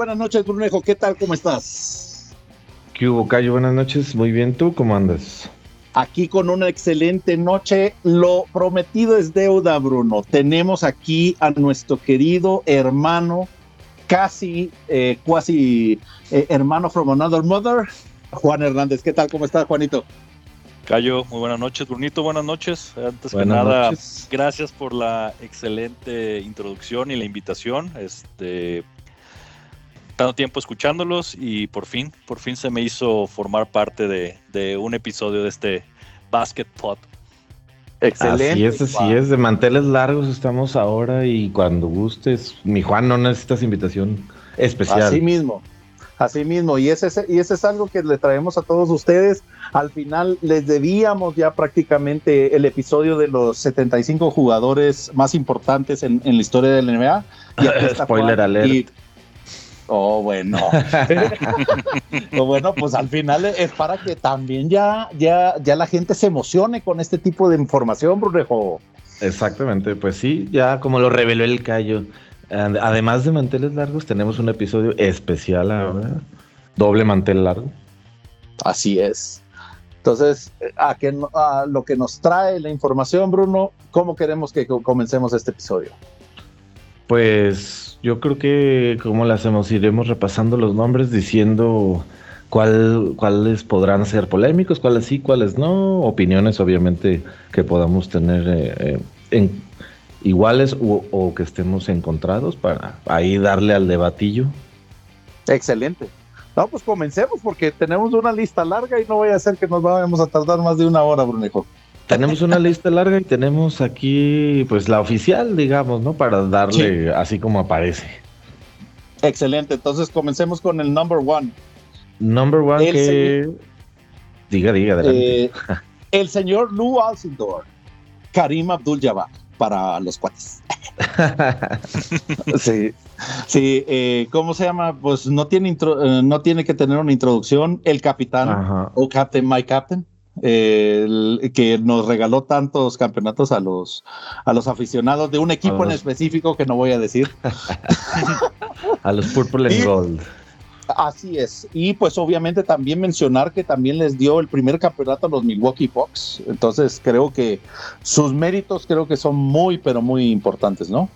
Buenas noches, Brunejo. ¿Qué tal? ¿Cómo estás? ¿Qué hubo, Cayo? Buenas noches. Muy bien. ¿Tú cómo andas? Aquí con una excelente noche. Lo prometido es deuda, Bruno. Tenemos aquí a nuestro querido hermano, casi, eh, casi eh, hermano from another mother, Juan Hernández. ¿Qué tal? ¿Cómo estás, Juanito? Cayo, muy buenas noches. Brunito, buenas noches. Antes que nada, gracias por la excelente introducción y la invitación. Este, tanto tiempo escuchándolos y por fin, por fin se me hizo formar parte de, un episodio de este Basket Pod. Excelente. Así es, así es. De manteles largos estamos ahora y cuando gustes, mi Juan, no necesitas invitación especial. Así mismo. Así mismo, y ese, y ese es algo que le traemos a todos ustedes. Al final les debíamos ya prácticamente el episodio de los 75 jugadores más importantes en, la historia del NBA. Y Spoiler alert. Oh, bueno. oh, bueno, pues al final es para que también ya, ya, ya la gente se emocione con este tipo de información, Brunejo. Exactamente, pues sí, ya como lo reveló el Cayo. Además de manteles largos, tenemos un episodio especial ahora. Doble mantel largo. Así es. Entonces, a, que, a lo que nos trae la información, Bruno, ¿cómo queremos que comencemos este episodio? Pues yo creo que como lo hacemos, iremos repasando los nombres diciendo cuál, cuáles podrán ser polémicos, cuáles sí, cuáles no, opiniones obviamente que podamos tener eh, eh, en, iguales o, que estemos encontrados para ahí darle al debatillo. Excelente. No, pues comencemos porque tenemos una lista larga y no voy a ser que nos vayamos a tardar más de una hora, Brunejo. Tenemos una lista larga y tenemos aquí, pues la oficial, digamos, ¿no? Para darle así como aparece. Excelente. Entonces comencemos con el number one. Number one que. Diga, diga, adelante. Eh, el señor Lou Alcindor, Karim Abdul-Jabbar para los cuates. sí, sí eh, ¿cómo se llama? Pues no tiene, eh, no tiene que tener una introducción. El capitán o Captain, My Captain. Que nos regaló tantos campeonatos a los, a los aficionados de un equipo en específico que no voy a decir. a los Purple and Gold. Así es. Y pues obviamente también mencionar que también les dio el primer campeonato a los Milwaukee Bucks. Entonces creo que sus méritos creo que son muy, pero muy importantes, ¿no?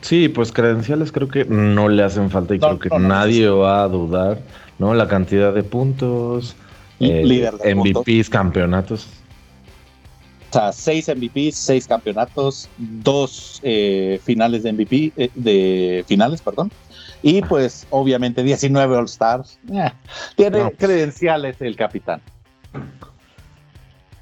Sí, pues credenciales creo que no le hacen falta y creo que nadie va a dudar, ¿no? La cantidad de puntos, eh, MVPs, campeonatos. O sea, seis MVPs, seis campeonatos, dos eh, finales de MVP, eh, de finales, perdón, y pues, obviamente, 19 All Stars. Tiene pues. credenciales el capitán.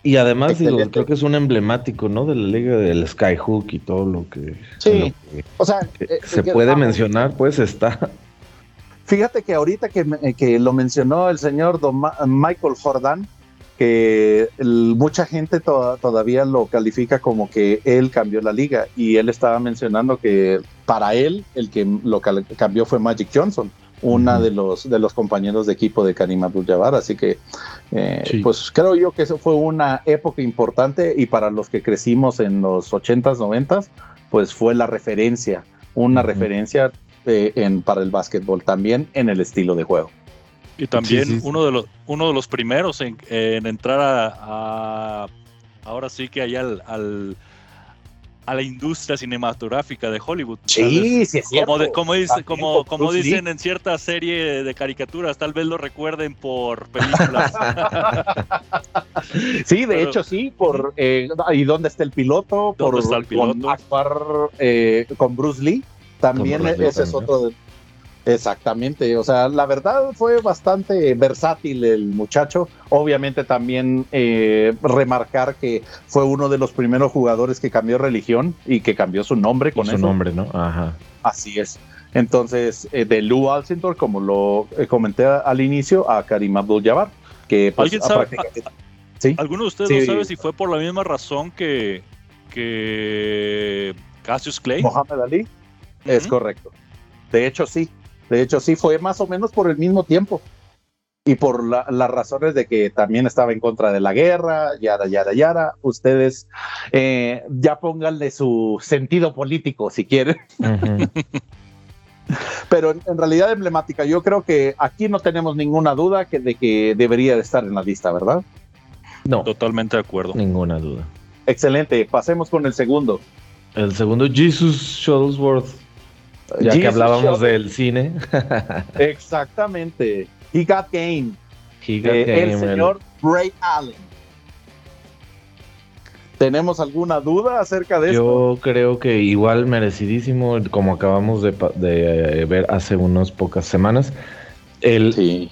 Y además, digo, creo que es un emblemático, ¿no? De la liga del Skyhook y todo lo que. Sí, o sea. Se puede mencionar, pues está. Fíjate que ahorita que, que lo mencionó el señor Michael Jordan, que mucha gente todavía lo califica como que él cambió la liga y él estaba mencionando que para él el que lo cambió fue Magic Johnson, una de los de los compañeros de equipo de Karim Abdul-Jabbar, así que eh, pues creo yo que eso fue una época importante y para los que crecimos en los 80s, 90s, pues fue la referencia, una referencia eh, en, para el básquetbol también en el estilo de juego. Y también uno de los uno de los primeros en, entrar a, ahora sí que allá al, a la industria cinematográfica de Hollywood. Sí, sí, es como, como, dice, como, como dicen en cierta serie de caricaturas, tal vez lo recuerden por películas. sí, de hecho sí, por eh, ¿y dónde está el piloto? por está el piloto? Con, actuar, eh, con Bruce Lee. También ese es otro de, Exactamente, o sea, la verdad fue bastante versátil el muchacho. Obviamente también eh, remarcar que fue uno de los primeros jugadores que cambió religión y que cambió su nombre con su nombre, ¿no? Ajá. Así es. Entonces, eh, de Lou Alcindor, como lo eh, comenté al inicio, a Karim Abdul-Jabbar, que pues, ¿Alguien sabe, ¿Sí? ¿Alguno de ustedes no sabe si fue por la misma razón que, que Cassius Clay? Mohamed Ali, es correcto. De hecho, sí, de hecho, sí, fue más o menos por el mismo tiempo. Y por las razones de que también estaba en contra de la guerra, yara, yara, yara. Ustedes eh, ya pónganle su sentido político si quieren. Pero en, realidad emblemática, yo creo que aquí no tenemos ninguna duda que, de que debería de estar en la lista, ¿verdad? No. Totalmente de acuerdo. Ninguna duda. Excelente, pasemos con el segundo. El segundo, Jesus Shuttlesworth. Ya que hablábamos del cine. Exactamente. He got game. He got eh, game el señor Ray Allen. ¿Tenemos alguna duda acerca de Yo esto? Yo creo que igual merecidísimo, como acabamos de, eh, ver hace unas pocas semanas. El, sí.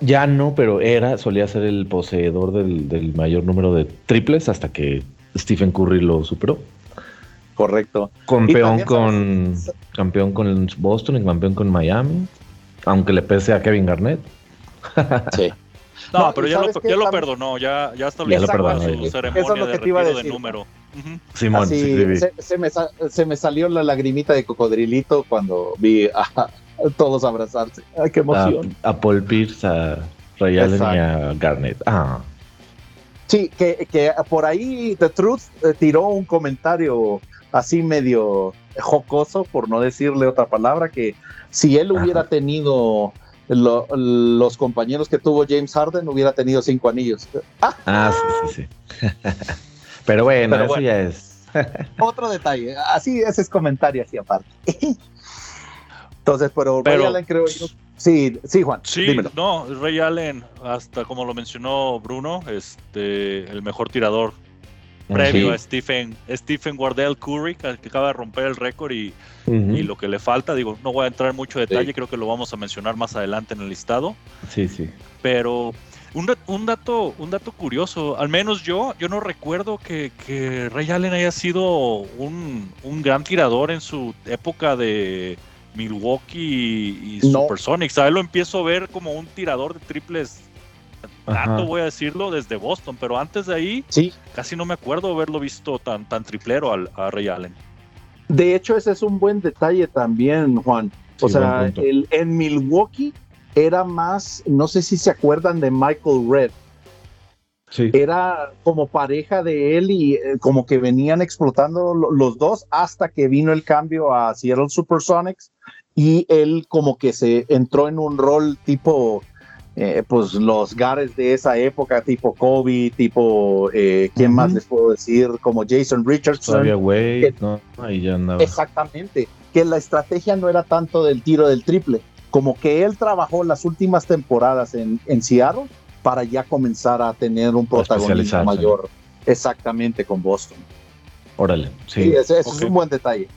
Ya no, pero era, solía ser el poseedor del, mayor número de triples hasta que Stephen Curry lo superó. Correcto. Campeón con, campeón con Boston y campeón con Miami, aunque le pese a Kevin Garnett. sí. No, pero ya lo, ya lo, perdonó, ya, ya está su ceremonia de retiro de número. Simón, sí, se, me, se, me, salió la lagrimita de cocodrilito cuando vi a, todos abrazarse. Ay, qué emoción. A, Paul Pierce, a Ray Allen y a Garnett. Ah. Sí, que, que por ahí The Truth eh, tiró un comentario así medio jocoso, por no decirle otra palabra, que si él hubiera tenido los compañeros que tuvo James Harden hubiera tenido cinco anillos. Ah, sí, sí, sí. Pero bueno, eso ya es. otro detalle, así ese es comentario así aparte. Entonces, pero, Ray Allen creo yo. Sí, sí, Juan. Sí, no, Ray Allen, hasta como lo mencionó Bruno, este, el mejor tirador previo a Stephen, Stephen Wardell Curry, que acaba de romper el récord y, lo que le falta. Digo, no voy a entrar en mucho detalle, creo que lo vamos a mencionar más adelante en el listado. Sí, sí. Pero un, dato, un dato curioso, al menos yo, yo no recuerdo que, que Ray Allen haya sido un, gran tirador en su época de Milwaukee y, Supersonics. A él lo empiezo a ver como un tirador de triples tanto voy a decirlo desde Boston, pero antes de ahí sí. casi no me acuerdo haberlo visto tan, tan triplero al, a Ray Allen. De hecho, ese es un buen detalle también, Juan. O sea, el, en Milwaukee era más, no sé si se acuerdan de Michael Red. Sí. Era como pareja de él y eh, como que venían explotando los dos hasta que vino el cambio a Seattle Supersonics y él como que se entró en un rol tipo eh, pues los gares de esa época, tipo Kobe, tipo, eh, ¿quién más les puedo decir? Como Jason Richardson. Exactamente, que la estrategia no era tanto del tiro del triple, como que él trabajó las últimas temporadas en, en Seattle para ya comenzar a tener un protagonismo mayor. Exactamente, con Boston. Órale, sí. ese, es un buen detalle.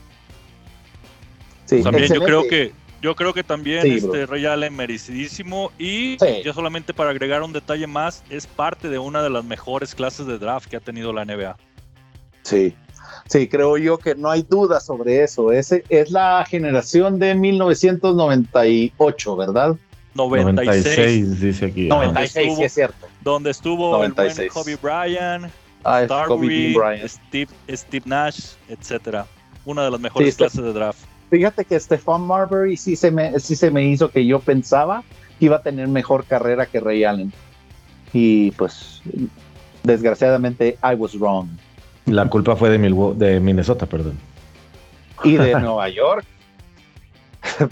Sí, También yo creo que yo creo que también este Ray Allen merecidísimo y yo solamente para agregar un detalle más, es parte de una de las mejores clases de draft que ha tenido la NBA. Sí, sí, creo yo que no hay duda sobre eso. Ese es la generación de 1998, ¿verdad? 96, dice aquí. 96, sí es cierto. Donde estuvo el buen Kobe Bryant, ah, Steve, Steve Nash, etcétera. Una de las mejores clases de draft. Fíjate que Stefan Marbury sí se, me, sí se me hizo que yo pensaba que iba a tener mejor carrera que Ray Allen. Y pues, desgraciadamente, I was wrong. La culpa fue de, de Minnesota, perdón. Y de Nueva York.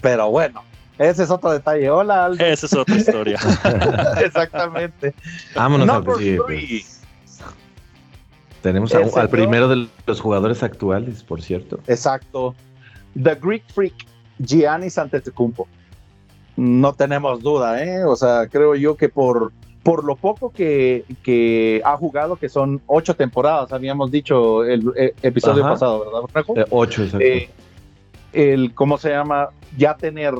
Pero bueno, ese es otro detalle. Hola, Aldo. Esa es otra historia. Exactamente. Vámonos al pues. Tenemos al primero de los jugadores actuales, por cierto. Exacto. The Greek Freak, Giannis Antetokounmpo. No tenemos duda, ¿eh? O sea, creo yo que por, por lo poco que, que ha jugado, que son ocho temporadas, habíamos dicho el, episodio pasado, ¿verdad, eh, ocho, exacto. Eh, el, ¿cómo se llama? Ya tener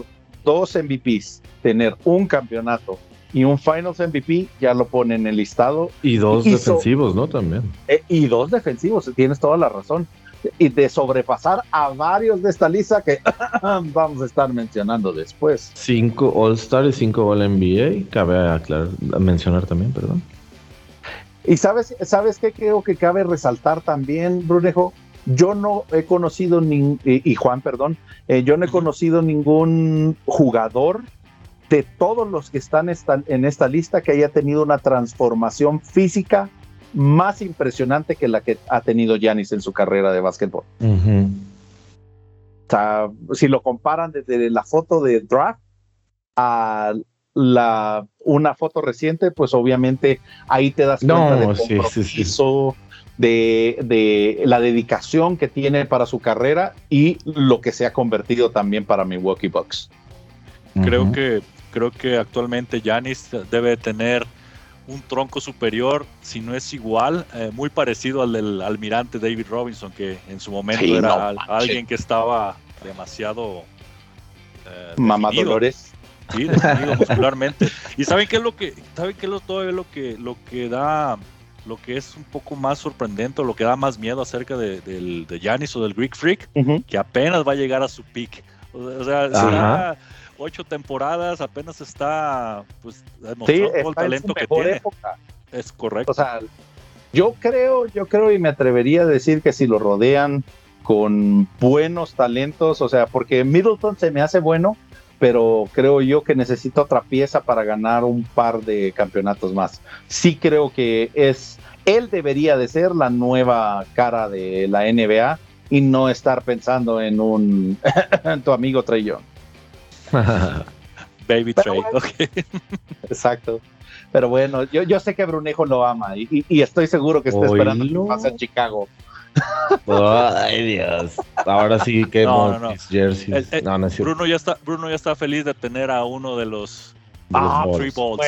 dos MVPs, tener un campeonato y un Finals MVP, ya lo pone en el listado. Y dos defensivos, ¿no? También. Eh, y dos defensivos, tienes toda la razón y de sobrepasar a varios de esta lista que vamos a estar mencionando después. Cinco All-Star y cinco All-NBA, cabe aclarar, mencionar también, perdón. Y sabes, ¿sabes qué creo que cabe resaltar también, Brunejo? Yo no he conocido, ni, y, Juan, perdón, eh, yo no he conocido ningún jugador de todos los que están en esta lista que haya tenido una transformación física más impresionante que la que ha tenido Yanis en su carrera de básquetbol. O sea, si lo comparan desde la foto de draft a la una foto reciente, pues obviamente ahí te das cuenta del compromiso, De, de, la dedicación que tiene para su carrera y lo que se ha convertido también para Milwaukee Bucks. Creo que creo que actualmente Yanis debe tener un tronco superior, si no es igual, eh, muy parecido al del almirante David Robinson, que en su momento era alguien que estaba demasiado eh, Mamá Dolores. Sí, definido muscularmente. Y saben qué es lo que, saben qué es lo, todo lo que, lo que da, lo que es un poco más sorprendente, lo que da más miedo acerca de, del de Giannis o del Greek Freak, que apenas va a llegar a su peak. O sea, ocho temporadas, apenas está pues demostrando el talento que tiene. Es correcto. O sea, yo creo, yo creo y me atrevería a decir que si lo rodean con buenos talentos, o sea, porque Middleton se me hace bueno, pero creo yo que necesita otra pieza para ganar un par de campeonatos más. Sí creo que es, él debería de ser la nueva cara de la NBA y no estar pensando en un, tu amigo Trey Young. Baby Trey, Exacto. Pero bueno, yo, yo sé que Brunejo lo ama y, estoy seguro que está esperando que pase en Chicago. ay Dios. Ahora sí que no, no, Bruno ya está, Bruno ya está feliz de tener a uno de los Ah, three balls.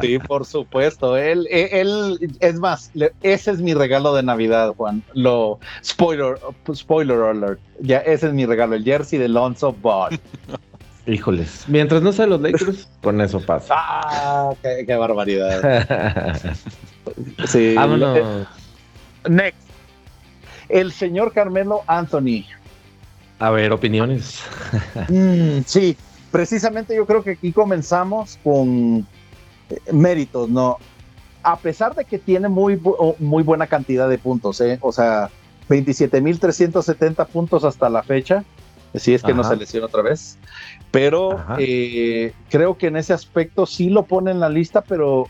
sí, por supuesto. Él, él, es más, ese es mi regalo de Navidad, Juan. Lo spoiler, spoiler alert. Ya, ese es mi regalo, el jersey de Lonzo Ball. Híjoles. Mientras no sea los Lakers, con eso pasa. Ah, qué, barbaridad. sí. Vámonos. Next. El señor Carmelo Anthony. A ver, opiniones. Mm, sí, precisamente yo creo que aquí comenzamos con eh, méritos, ¿no? A pesar de que tiene muy, muy buena cantidad de puntos, ¿eh? O sea, 27.370 puntos hasta la fecha, si es que no se lesiona otra vez. Pero eh, creo que en ese aspecto sí lo pone en la lista, pero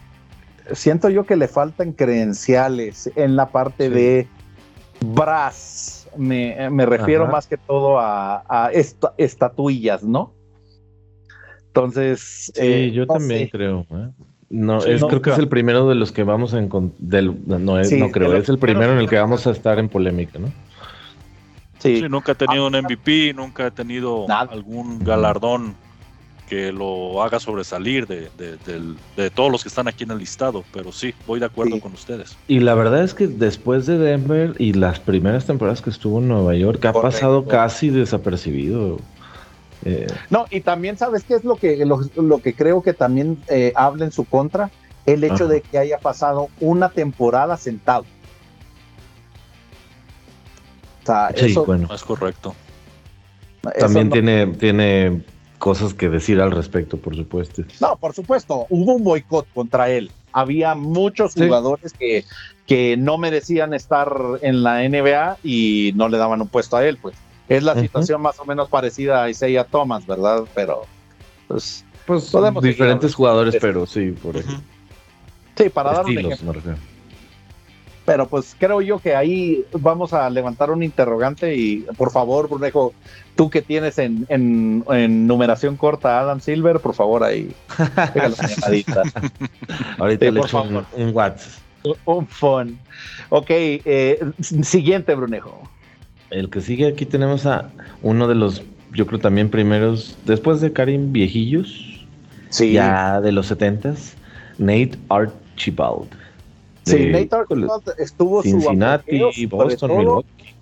siento yo que le faltan credenciales en la parte de Brass. Me, refiero más que todo a, estatuillas, ¿no? Entonces. Sí, eh, yo también creo. ¿eh? No, es, creo que es el primero de los que vamos a encontrar. No, es, no creo, es el primero en el que vamos a estar en polémica, ¿no? Sí. nunca ha tenido un MVP, nunca ha tenido algún galardón que lo haga sobresalir de, de, todos los que están aquí en el listado, pero sí, voy de acuerdo con ustedes. Y la verdad es que después de Denver y las primeras temporadas que estuvo en Nueva York, ha pasado casi desapercibido. Eh, no, y también sabes qué es lo que, lo, que creo que también eh, habla en su contra, el hecho de que haya pasado una temporada sentado. O sea, sí, eso bueno. es correcto. También tiene, tiene cosas que decir al respecto, por supuesto. No, por supuesto, hubo un boicot contra él. Había muchos jugadores que, que no merecían estar en la NBA y no le daban un puesto a él, pues. Es la situación más o menos parecida a Isaiah Thomas, ¿verdad? Pero, pues, pues podemos diferentes jugadores, pero sí, por ejemplo. Sí, para dar un ejemplo. Pero pues creo yo que ahí vamos a levantar un interrogante y por favor, Brunejo, tú que tienes en, en, numeración corta a Adam Silver, por favor ahí, Ahorita le echo un, un WhatsApp. Un phone. Ok, eh, siguiente, Brunejo. El que sigue aquí tenemos a uno de los, yo creo también primeros, después de Karim Viejillos, sí. ya de los setentas, Nate Archibald. Sí, Nate Archibald estuvo Cincinnati, su Boston, Milwaukee.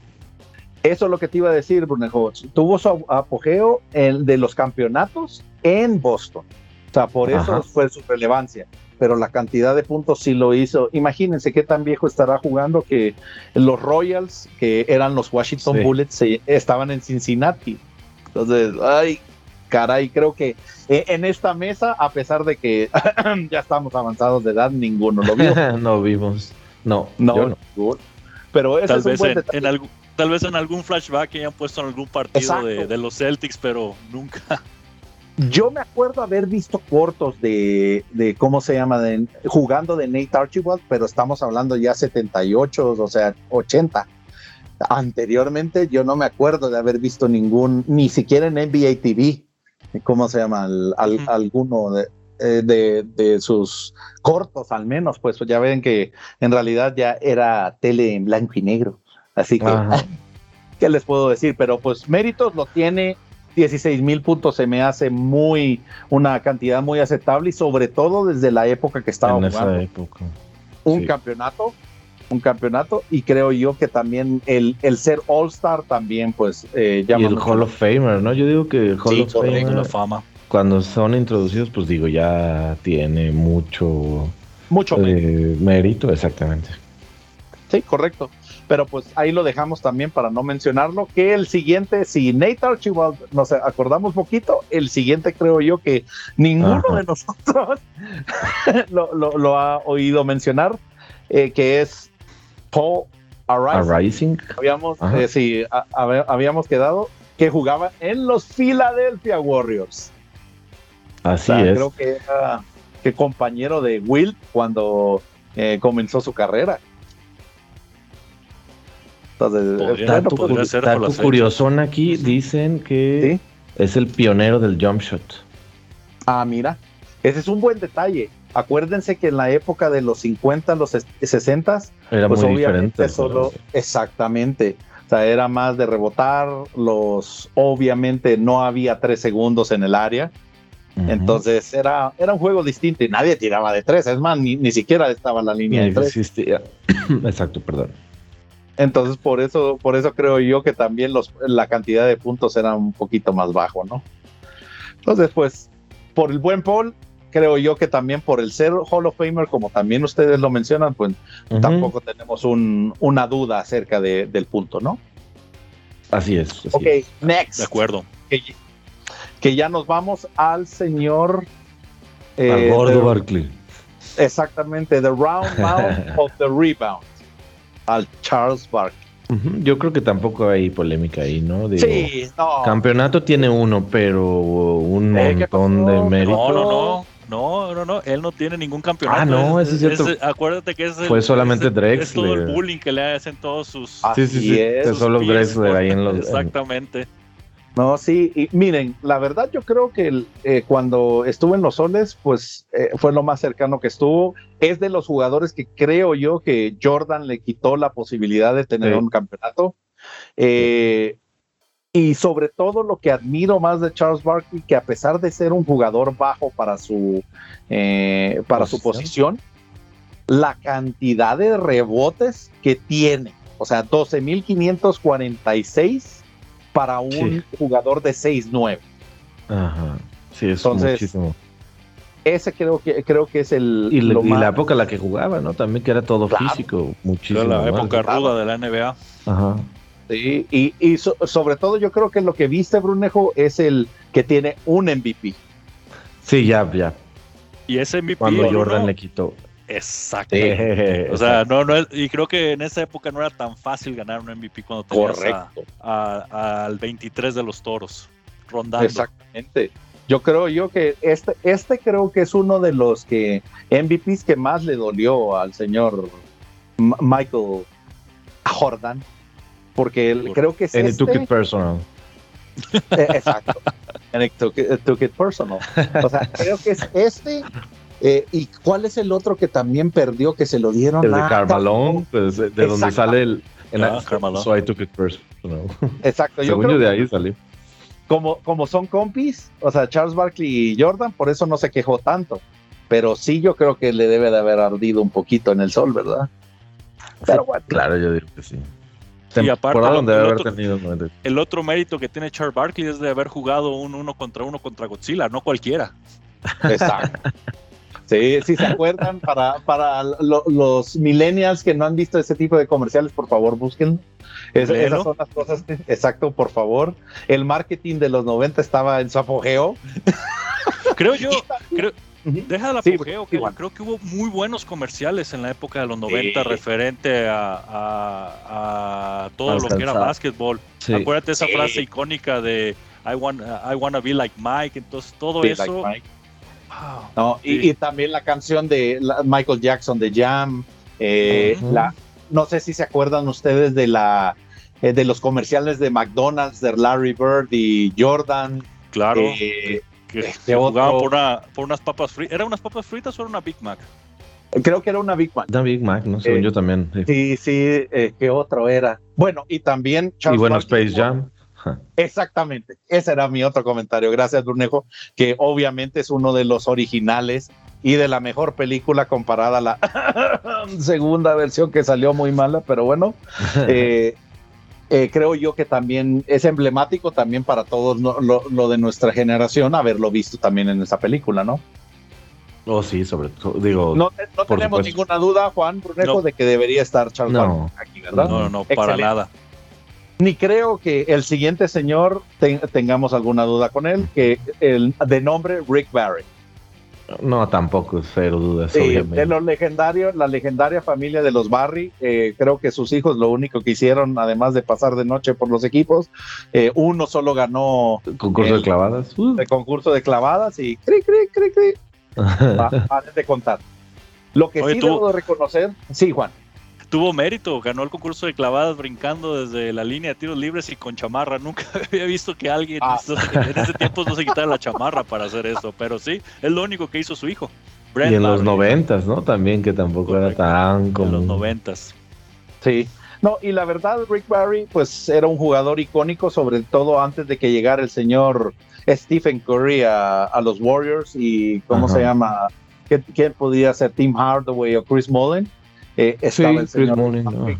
Eso es lo que te iba a decir, Brunejo. Tuvo su apogeo el de los campeonatos en Boston. O sea, por eso fue su relevancia pero la cantidad de puntos sí lo hizo. Imagínense qué tan viejo estará jugando que los Royals, que eran los Washington Bullets, estaban en Cincinnati. Entonces, ay, caray, creo que eh, en esta mesa, a pesar de que ya estamos avanzados de edad, ninguno lo vio. no vimos. No, no, Pero tal, vez en, algún, tal vez en algún flashback hayan puesto en algún partido de, los Celtics, pero nunca. Yo me acuerdo haber visto cortos de, ¿cómo se llama? De, jugando de Nate Archibald, pero estamos hablando ya 78, o sea, 80. Anteriormente yo no me acuerdo de haber visto ningún, ni siquiera en NBA TV, ¿cómo se llama? Alguno eh, de, de, sus cortos al menos, pues ya ven que en realidad ya era tele en blanco y negro. Así que, ¿qué les puedo decir? Pero pues méritos lo tiene 16 mil puntos se me hace muy una cantidad muy aceptable y sobre todo desde la época que estaba en Esa época. Un campeonato, un campeonato y creo yo que también el, el ser All Star también pues eh, y el Hall of Famer, ¿no? Yo digo que el Hall of Famer, la fama. Cuando son introducidos, pues digo ya tiene mucho mucho eh, mérito, exactamente. Sí, correcto pero pues ahí lo dejamos también para no mencionarlo, que el siguiente, si Nate Archibald nos acordamos poquito, el siguiente creo yo que ninguno de nosotros lo, ha oído mencionar, eh, que es Paul Arising. Habíamos, eh, sí, habíamos quedado que jugaba en los Philadelphia Warriors. Así es. Creo que era que compañero de Will cuando eh, comenzó su carrera. Dato, curiosón aquí, dicen que es el pionero del jump shot. Ah, mira, ese es un buen detalle. Acuérdense que en la época de los 50, los 60, era pues muy diferente. Solo, exactamente. O sea, era más de rebotar, los obviamente no había tres segundos en el área. Entonces era, era un juego distinto y nadie tiraba de tres. Es más, ni, ni siquiera estaba en la línea de tres. Existía. Exacto, perdón. Entonces, por eso, por eso creo yo que también los, la cantidad de puntos era un poquito más bajo, ¿no? Entonces, pues, por el buen Paul, creo yo que también por el ser Hall of Famer, como también ustedes lo mencionan, pues tampoco tenemos una duda acerca del punto, ¿no? Así es. ok, next. De acuerdo. Que, ya nos vamos al señor. Eh, gordo Barkley. Exactamente, the round mount of the rebound al Charles Barkley. Yo creo que tampoco hay polémica ahí, ¿no? sí, no. Campeonato tiene uno, pero un montón de méritos. No, no, no. No, no, no, él no tiene ningún campeonato. Ah, no, eso es cierto. acuérdate que es Fue solamente Drexler. Es todo el bullying que le hacen todos sus. sí, sí, sí. Es, solo Drexler ahí en los. Exactamente. No, sí, y miren, la verdad yo creo que eh, cuando estuvo en los soles, pues eh, fue lo más cercano que estuvo. Es de los jugadores que creo yo que Jordan le quitó la posibilidad de tener un campeonato. Eh, y sobre todo lo que admiro más de Charles Barkley, que a pesar de ser un jugador bajo para su, para su posición, la cantidad de rebotes que tiene, o sea, 12.546 para un jugador de 6-9. Ajá. Sí, es muchísimo. Ese creo que creo que es el. Y, la época en la que jugaba, ¿no? También que era todo físico, muchísimo. la época ruda de la NBA. Ajá. Sí, y, y sobre todo yo creo que lo que viste, Brunejo, es el que tiene un MVP. Sí, ya, ya. Y ese MVP. Cuando Jordan le quitó. Exacto. o sea, no, no y creo que en esa época no era tan fácil ganar un MVP cuando tenías al 23 de los toros rondando. Exactamente. Yo creo yo que este, este creo que es uno de los que MVPs que más le dolió al señor Michael Jordan, porque creo que es And este, took it personal. Eh, exacto. And it took it personal. O sea, creo que es este eh, ¿Y cuál es el otro que también perdió que se lo dieron el de Carmalón, pues, de donde sale el. En ah, So I took it personal. Exacto, yo creo de ahí salió. Como, como son compis, o sea, Charles Barkley y Jordan, por eso no se quejó tanto. Pero sí, yo creo que le debe de haber ardido un poquito en el sol, ¿verdad? Pero bueno. Claro, yo digo que sí. Y aparte, el, otro, tenido, el otro mérito que tiene Charles Barkley es de haber jugado un uno contra uno contra Godzilla, no cualquiera. Exacto. Sí, si se acuerdan, para, para los millennials que no han visto ese tipo de comerciales, por favor, busquen. esas son las cosas, exacto, por favor. El marketing de los 90 estaba en su apogeo. Creo yo, creo, deja el apogeo, creo que hubo muy buenos comerciales en la época de los 90 referente a, todo lo que era básquetbol. Acuérdate esa frase icónica de I want, I wanna be like Mike, entonces todo eso no, y, también la canción de Michael Jackson de Jam. Eh, la, no sé si se acuerdan ustedes de la eh, de los comerciales de McDonald's, de Larry Bird y Jordan. Claro. Eh, que, se jugaba por, una, por unas papas fritas. ¿Era unas papas fritas o era una Big Mac? Creo que era una Big Mac. Una Big Mac, no sé, yo también. Sí, sí, ¿qué otro era? Bueno, y también Charles Y bueno, Space Jam. Exactamente, ese era mi otro comentario. Gracias, Brunejo, que obviamente es uno de los originales y de la mejor película comparada a la segunda versión que salió muy mala, pero bueno, eh, eh, creo yo que también es emblemático también para todos lo, de nuestra generación haberlo visto también en esa película, ¿no? Oh, sí, sobre todo, digo. No, tenemos ninguna duda, Juan Brunejo, de que debería estar Charles aquí, ¿verdad? No, no, para nada. Ni creo que el siguiente señor tengamos alguna duda con él, que el de nombre Rick Barry. No, tampoco, cero dudas. de los legendarios, la legendaria familia de los Barry, eh, creo que sus hijos lo único que hicieron, además de pasar de noche por los equipos, eh, uno solo ganó. concurso de clavadas. El concurso de clavadas y cri, cri, cri, cri. de contar. Lo que sí debo reconocer, sí, Juan tuvo mérito, ganó el concurso de clavadas brincando desde la línea de tiros libres y con chamarra. Nunca había visto que alguien ah. en ese tiempo no se quitara la chamarra para hacer eso, pero sí, es lo único que hizo su hijo. y en los noventas, ¿no? También que tampoco era tan como... En los noventas. Sí. No, y la verdad, Rick Barry, pues era un jugador icónico, sobre todo antes de que llegara el señor Stephen Curry a, los Warriors y, ¿cómo se llama? ¿Quién podía ser? Tim Hardaway o Chris Mullen eh, estaba el señor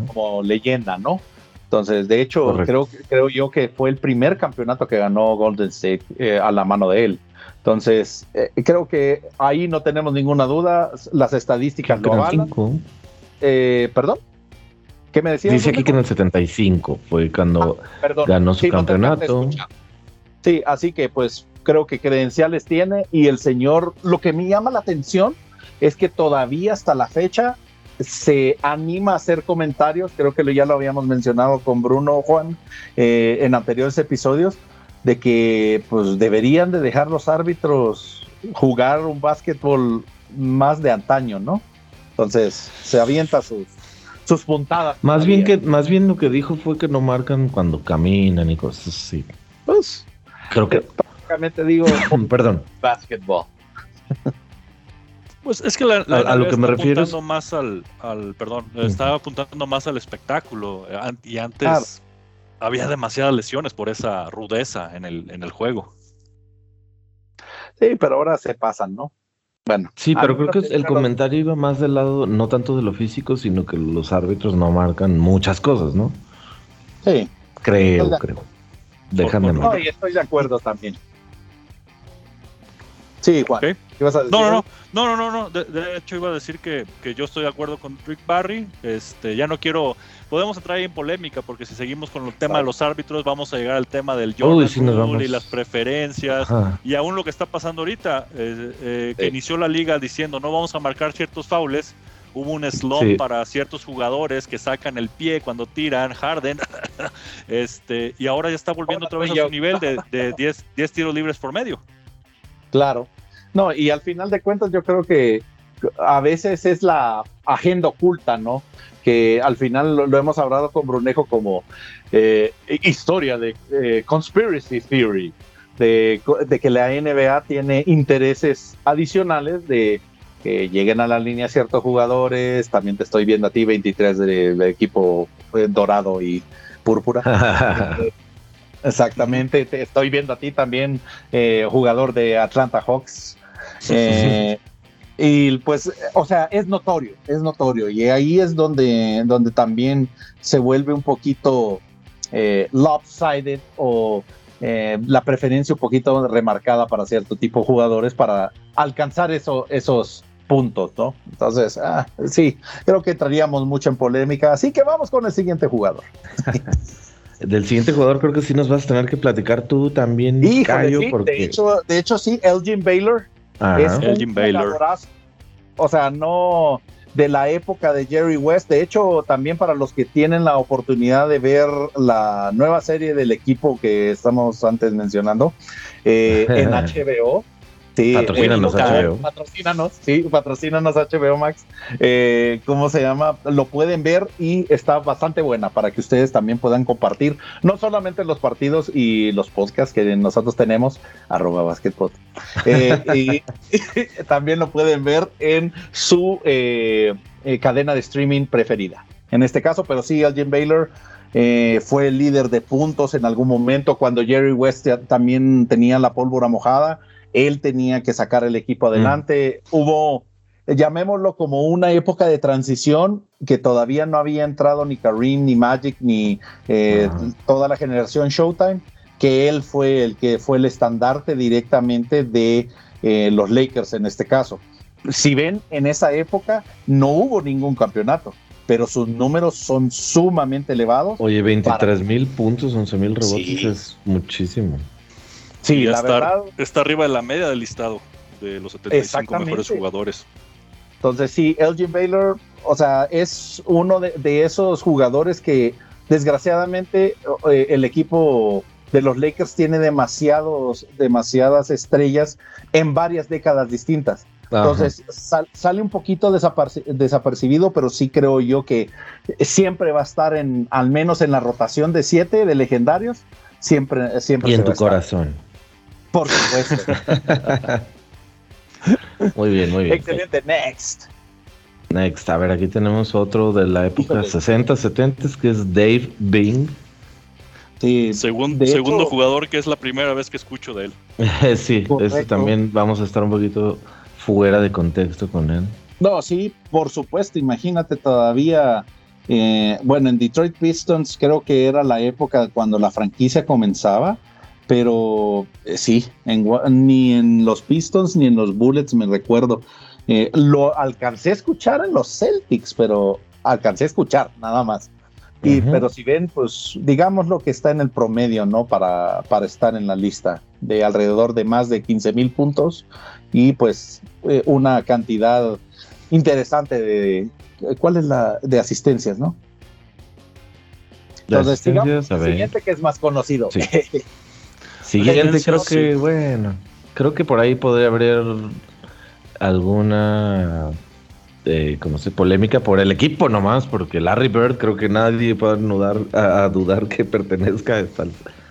como leyenda, ¿no? Entonces, de hecho, creo, creo yo que fue el primer campeonato que ganó Golden State eh, a la mano de él. Entonces, eh, creo que ahí no tenemos ninguna duda. Las estadísticas lo avalan. ¿Perdón? ¿Qué me decías? Dice aquí que en el 75 fue cuando ah, ganó su campeonato. sí, así que pues creo que credenciales tiene y el señor, lo que me llama la atención es que todavía hasta la fecha se anima a hacer comentarios, creo que ya lo habíamos mencionado con Bruno Juan eh, en anteriores episodios, de que pues deberían de dejar los árbitros jugar un básquetbol más de antaño, ¿no? Entonces se avienta sus, sus puntadas. Más bien que más bien lo que dijo fue que no marcan cuando caminan y cosas así. Pues creo que prácticamente digo, perdón, básquetbol. Pues es que la, a, lo que me refiero apuntando más al, perdón, estaba apuntando más al espectáculo eh, y antes había demasiadas lesiones por esa rudeza en el, en el juego. Sí, pero ahora se pasan, ¿no? Bueno. Sí, pero creo que el comentario iba más del lado, no tanto de lo físico, sino que los árbitros no marcan muchas cosas, ¿no? Sí. Creo, creo. Déjame. No, y estoy de acuerdo también. Sí, Juan. ¿Qué vas a decir? No, no, no, no, no, no, De, hecho iba a decir que, que, yo estoy de acuerdo con Rick Barry. Este, ya no quiero, podemos entrar en polémica porque si seguimos con el tema de los árbitros vamos a llegar al tema del Jordan y las preferencias y aún lo que está pasando ahorita, eh, eh, que inició la liga diciendo no vamos a marcar ciertos faules. Hubo un slump para ciertos jugadores que sacan el pie cuando tiran, Harden, este, y ahora ya está volviendo otra vez a su nivel de, de 10 tiros libres por medio. Claro. No, y al final de cuentas yo creo que a veces es la agenda oculta, ¿no? Que al final lo, hemos hablado con Brunejo como eh, historia de eh, conspiracy theory, de, que la NBA tiene intereses adicionales de que lleguen a la línea ciertos jugadores, también te estoy viendo a ti 23 del equipo eh, dorado y púrpura. Exactamente, te estoy viendo a ti también, eh, jugador de Atlanta Hawks. Eh, y pues, o sea, es notorio, es notorio. Y ahí es donde, donde también se vuelve un poquito eh, lopsided o la preferencia un poquito remarcada para cierto tipo de jugadores para alcanzar eso, esos puntos, ¿no? Entonces, ah, sí, creo que entraríamos mucho en polémica. Así que vamos con el siguiente jugador. Del siguiente jugador creo que sí nos vas a tener que platicar tú también, Cayo, porque... de, hecho, de hecho sí, Elgin Baylor. Es Elgin Baylor. O sea, no de la época de Jerry West. De hecho, también para los que tienen la oportunidad de ver la nueva serie del equipo que estamos antes mencionando eh, en HBO, Sí, patrocínanos HBO. Patrocínanos, sí, patrocínanos HBO Max. Eh, ¿Cómo se llama? Lo pueden ver y está bastante buena para que ustedes también puedan compartir no solamente los partidos y los podcasts que nosotros tenemos, arroba basketball. Eh, y también lo pueden ver en su eh, cadena de streaming preferida. En este caso, pero sí, Elgin Baylor fue el líder de puntos en algún momento cuando Jerry West también tenía la pólvora mojada él tenía que sacar el equipo mm. adelante. Hubo, llamémoslo como una época de transición que todavía no había entrado ni Kareem, ni Magic, ni eh, ah. toda la generación Showtime, que él fue el que fue el estandarte directamente de eh, los Lakers en este caso. Si ven, en esa época no hubo ningún campeonato pero sus números son sumamente elevados. Oye, 23 mil puntos, 11 mil rebotes es muchísimo. Sí, la está, verdad. Está arriba de la media del listado de los 75 mejores jugadores. Entonces, sí, Elgin Baylor, o sea, es uno de, esos jugadores que desgraciadamente eh, el equipo de los Lakers tiene demasiados, demasiadas estrellas en varias décadas distintas. Entonces sale un poquito desapercibido, pero sí creo yo que siempre va a estar en, al menos en la rotación de siete de legendarios, siempre, siempre. Y en tu corazón. Por supuesto. muy bien, muy bien. Excelente, next. Next, a ver, aquí tenemos otro de la época 60, 70, que es Dave Bing. Sí, segundo jugador que es la primera vez que escucho de él. sí, ese también vamos a estar un poquito fuera de contexto con él. No, sí, por supuesto, imagínate todavía, eh, bueno, en Detroit Pistons creo que era la época cuando la franquicia comenzaba pero eh, sí, ni en los Pistons ni en los Bullets me recuerdo. Eh, lo alcancé a escuchar en los Celtics, pero alcancé a escuchar nada más. Y, Pero si ven, pues digamos lo que está en el promedio, ¿no? Para, para estar en la lista de alrededor de más de 15 mil puntos y pues eh, una cantidad interesante de, ¿cuál es la? De asistencias, ¿no? Entonces, digamos, el siguiente que es más conocido. Siguiente, creo que, bueno, creo que por ahí podría haber alguna, eh, como se polémica por el equipo nomás, porque Larry Bird creo que nadie puede dudar, a, dudar que pertenezca a esta,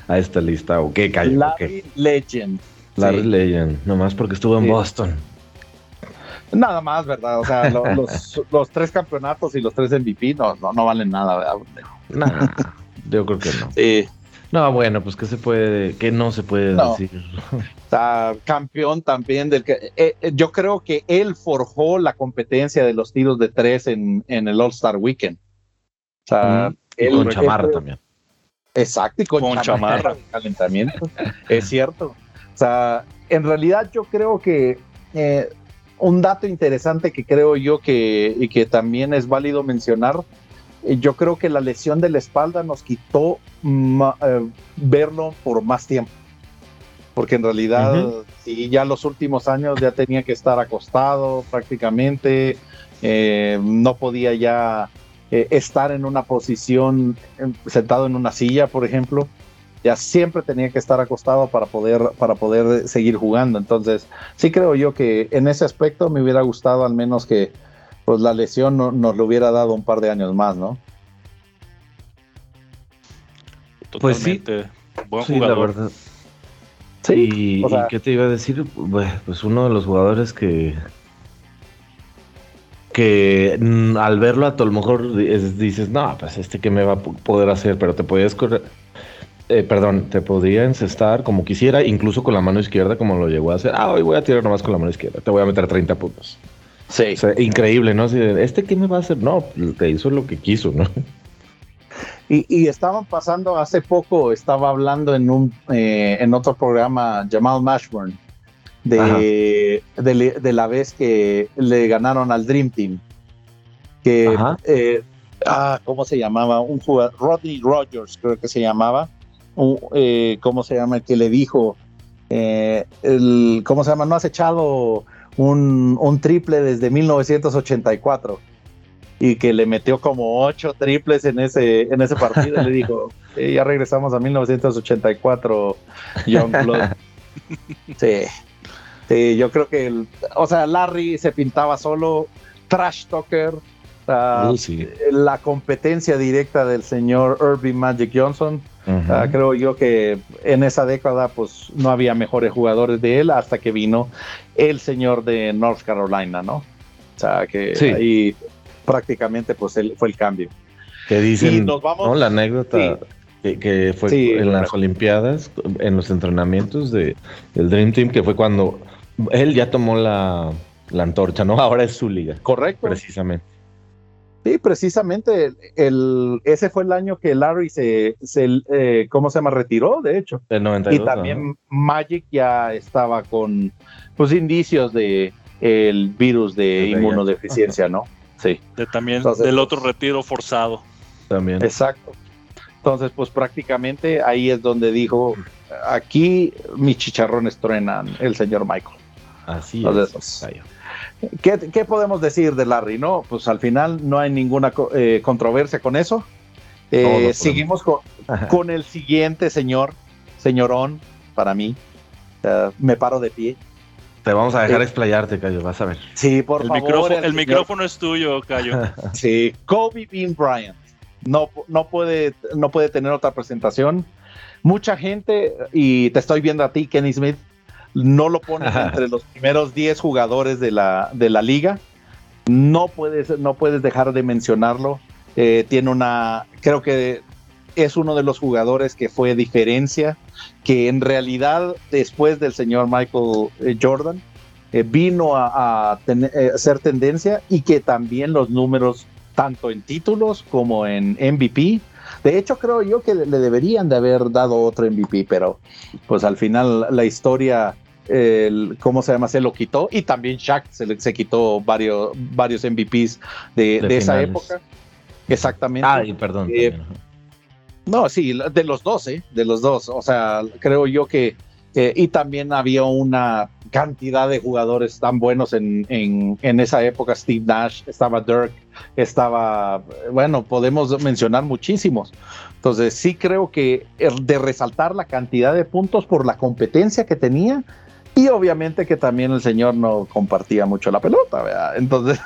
a esta lista o qué, Cayo. Larry Legend. Larry Legend, nomás porque estuvo en Boston. Nada más, ¿verdad? O sea, los, tres campeonatos y los tres MVP no, no, valen nada, ¿verdad? yo creo que no. Sí. No, bueno, pues que se puede, que no se puede decir. Está campeón también del que eh, eh, yo creo que él forjó la competencia de los tiros de tres en, en el All Star Weekend. O sea, con chamarra también. Exacto, y con, chamarra, calentamiento. es cierto. O sea, en realidad yo creo que eh, un dato interesante que creo yo que, y que también es válido mencionar yo creo que la lesión de la espalda nos quitó eh, verlo por más tiempo. Porque en realidad, si ya los últimos años ya tenía que estar acostado prácticamente, eh, no podía ya estar en una posición sentado en una silla, por ejemplo. Ya siempre tenía que estar acostado para poder, para poder seguir jugando. Entonces, sí creo yo que en ese aspecto me hubiera gustado al menos que pues la lesión no, nos lo hubiera dado un par de años más, ¿no? Pues sí, buen jugador. la verdad. Sí, y, qué te iba a decir? Pues uno de los jugadores que que mm, al verlo a lo mejor dices, no, pues este que me va a poder hacer, pero te podías correr, eh, perdón, te podría encestar como quisiera, incluso con la mano izquierda, como lo llegó a hacer. Ah, hoy voy a tirar nomás con la mano izquierda, te voy a meter 30 puntos. Sí. increíble, ¿no? ¿Este qué me va a hacer? No, te hizo lo que quiso, ¿no? Y, estaban pasando hace poco, estaba hablando en un eh, en otro programa, Jamal Mashburn, de, de, la vez que le ganaron al Dream Team. Que, eh, ah, ¿cómo se llamaba? Un jugador, Rodney Rogers, creo que se llamaba. Eh, ¿Cómo se llama? El que le dijo, el, ¿cómo se llama? No has echado un, triple desde 1984 y que le metió como ocho triples en ese, en ese partido le dijo, ya regresamos a 1984, John Claude. Sí. yo creo que, el, o sea, Larry se pintaba solo, trash talker, uh, la competencia directa del señor Irving Magic Johnson. Ah, creo yo que en esa década pues no había mejores jugadores de él hasta que vino el señor de North Carolina, ¿no? O sea que ahí prácticamente pues él, fue el cambio. Que dicen, nos vamos, ¿no? La anécdota que, fue en las Olimpiadas, en los entrenamientos de, del Dream Team, que fue cuando él ya tomó la, antorcha, ¿no? Ahora es su liga. Correcto. Precisamente. Sí, precisamente el, ese fue el año que Larry se, se eh, ¿cómo se llama? Retiró, de hecho. El 92, y también Magic ya estaba con, pues, indicios de el virus de inmunodeficiencia, ¿no? Sí. De, también del otro retiro forzado. También. Exacto. Entonces, pues prácticamente ahí es donde dijo, aquí mis chicharrones truenan el señor Michael. Así es. Pues, ¿qué, podemos decir de Larry? No, pues al final no hay ninguna eh, controversia con eso. Eh, seguimos con, con, el siguiente señor, señorón, para mí. me paro de pie. Te vamos a dejar explayarte, Cayo, vas a ver. Sí, por el favor. Micrófono, el, micrófono es tuyo, Cayo. sí, Kobe Bean Bryant no, no, puede, no puede tener otra presentación. Mucha gente, y te estoy viendo a ti, Kenny Smith, no lo pone entre los primeros 10 jugadores de la, de la liga. No puedes, no puedes dejar de mencionarlo. Eh, tiene una, creo que es uno de los jugadores que fue diferencia, que en realidad después del señor Michael eh, Jordan eh, vino a, a ser tendencia y que también los números tanto en títulos como en MVP. De hecho, creo yo que le deberían de haber dado otro MVP, pero pues al final la historia, el, ¿cómo se llama? Se lo quitó y también Shaq se, se quitó varios, varios MVPs de, esa época. Exactamente. Ay, perdón. Eh, no, sí, de los dos, ¿eh? De los dos. O sea, creo yo que eh, y también había una cantidad de jugadores tan buenos en, en, esa época. Steve Nash, estaba Dirk, estaba, bueno, podemos mencionar muchísimos. Entonces sí creo que de resaltar la cantidad de puntos por la competencia que tenía y obviamente que también el señor no compartía mucho la pelota, ¿verdad? Entonces,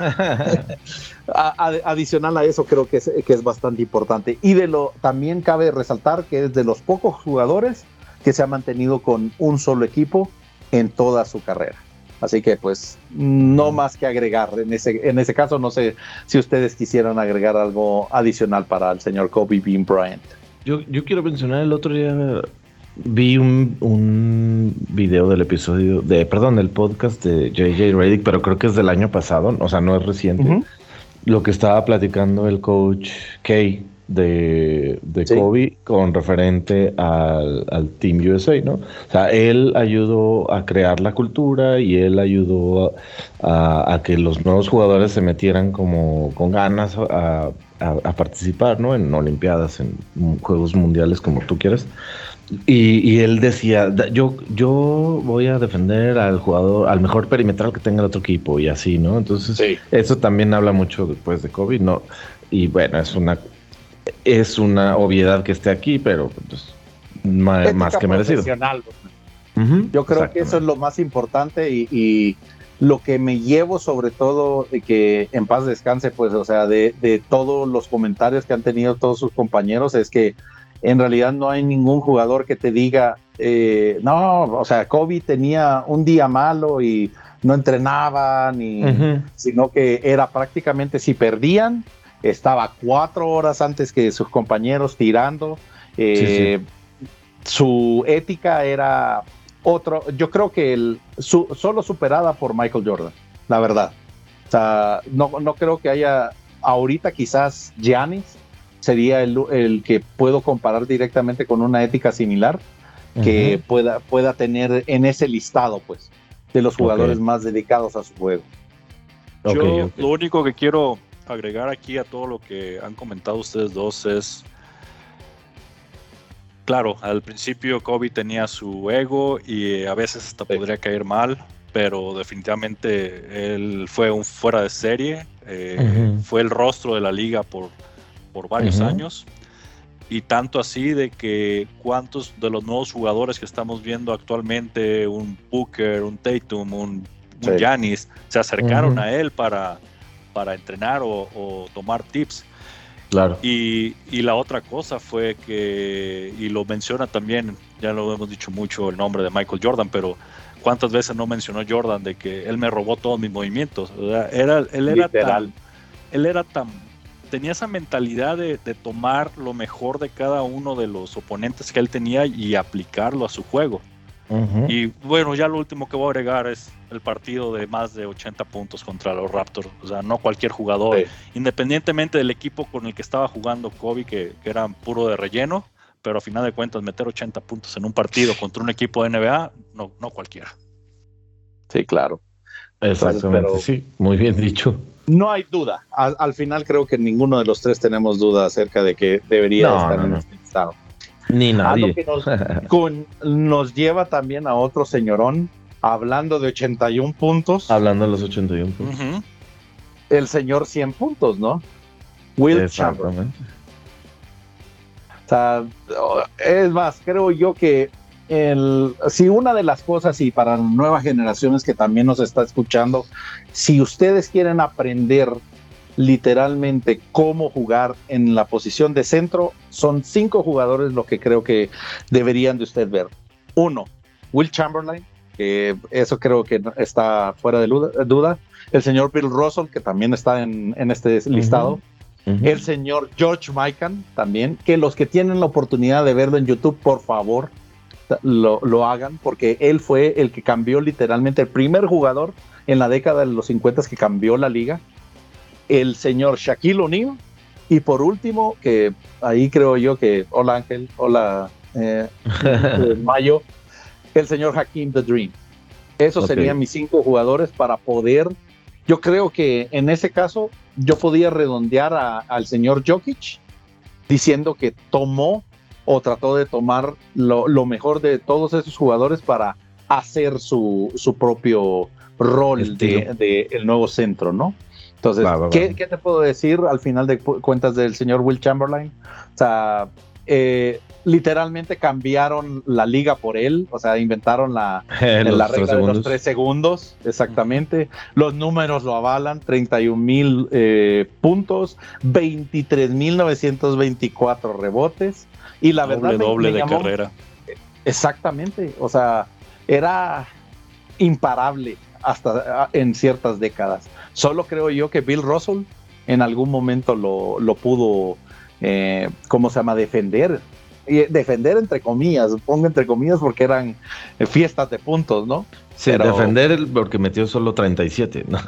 adicional a eso creo que es, que es bastante importante. Y de lo también cabe resaltar que es de los pocos jugadores que se ha mantenido con un solo equipo en toda su carrera. Así que pues no más que agregar. En ese, en ese caso no sé si ustedes quisieran agregar algo adicional para el señor Kobe Bean Bryant. Yo, yo quiero mencionar el otro día vi un, un, video del episodio de, perdón, del podcast de JJ Redick, pero creo que es del año pasado, o sea, no es reciente. Lo que estaba platicando el coach Kay de, de Kobe con referente al, Team USA, ¿no? O sea, él ayudó a crear la cultura y él ayudó a, que los nuevos jugadores se metieran como con ganas a, participar, ¿no? En Olimpiadas, en Juegos Mundiales, como tú quieras. Y, él decía, yo, yo voy a defender al jugador, al mejor perimetral que tenga el otro equipo y así, ¿no? Entonces, eso también habla mucho después de Kobe, ¿no? Y bueno, es una es una obviedad que esté aquí, pero pues, más, que merecido. Yo creo que eso es lo más importante y, lo que me llevo sobre todo de que en paz descanse, pues, o sea, de, todos los comentarios que han tenido todos sus compañeros es que en realidad no hay ningún jugador que te diga, eh, no, o sea, Kobe tenía un día malo y no entrenaba, ni, sino que era prácticamente si perdían, estaba cuatro horas antes que sus compañeros tirando. Eh, su ética era otro, yo creo que el, solo superada por Michael Jordan, la verdad. O sea, no, creo que haya ahorita quizás Giannis sería el, que puedo comparar directamente con una ética similar que pueda, pueda tener en ese listado, pues, de los jugadores más dedicados a su juego. Yo lo único que quiero agregar aquí a todo lo que han comentado ustedes dos es, claro, al principio Kobe tenía su ego y a veces hasta podría caer mal, pero definitivamente él fue un fuera de serie, eh, fue el rostro de la liga por, por varios años. y tanto así de que cuántos de los nuevos jugadores que estamos viendo actualmente, un Booker, un Tatum, un Giannis, se acercaron a él para, para entrenar o, tomar tips. Claro. Y, y, la otra cosa fue que, y lo menciona también, ya lo hemos dicho mucho el nombre de Michael Jordan, pero ¿cuántas veces no mencionó Jordan de que él me robó todos mis movimientos? era, él era tan, él era tan, tenía esa mentalidad de, de, tomar lo mejor de cada uno de los oponentes que él tenía y aplicarlo a su juego. Y bueno, ya lo último que voy a agregar es el partido de más de 80 puntos contra los Raptors. O sea, no cualquier jugador, independientemente del equipo con el que estaba jugando Kobe, que, que era puro de relleno, pero a final de cuentas meter 80 puntos en un partido contra un equipo de NBA, no, no cualquiera. Sí, claro. Exactamente, sí, muy bien dicho. No hay duda. Al, final creo que ninguno de los tres tenemos duda acerca de que debería estar en este estado. Ni nadie. Nos, lleva también a otro señorón, hablando de 81 puntos. Hablando de los 81 puntos. El señor 100 puntos, ¿no? Will Chamberlain. O sea, es más, creo yo que el, si una de las cosas, y para nuevas generaciones que también nos está escuchando, si ustedes quieren aprender literalmente cómo jugar en la posición de centro, son cinco jugadores lo que creo que deberían de usted ver. Uno, Will Chamberlain, que eso creo que está fuera de duda. El señor Bill Russell, que también está en, este listado. El señor George Mikan, también, que los que tienen la oportunidad de verlo en YouTube, por favor, lo, lo, hagan, porque él fue el que cambió literalmente, el primer jugador en la década de los 50 que cambió la liga el señor Shaquille O'Neal y por último, que ahí creo yo que, hola Ángel, hola eh, Mayo, el señor Hakim The Dream. Esos serían mis cinco jugadores para poder, yo creo que en ese caso yo podía redondear al señor Jokic diciendo que tomó o trató de tomar lo, mejor de todos esos jugadores para hacer su, su propio rol de, de, el nuevo centro, ¿no? Entonces, ¿qué, te puedo decir al final de cuentas del señor Will Chamberlain? O sea, eh, literalmente cambiaron la liga por él, o sea, inventaron la, la regla de los tres segundos, exactamente. Los números lo avalan, 31 mil eh, puntos, 23 mil 924 rebotes, y la verdad... Doble de carrera. Exactamente, o sea, era imparable hasta en ciertas décadas. Solo creo yo que Bill Russell en algún momento lo, lo pudo, eh, ¿cómo se llama?, defender. Y defender entre comillas, pongo entre comillas porque eran fiestas de puntos, ¿no? Sí, defender porque metió solo 37, ¿no?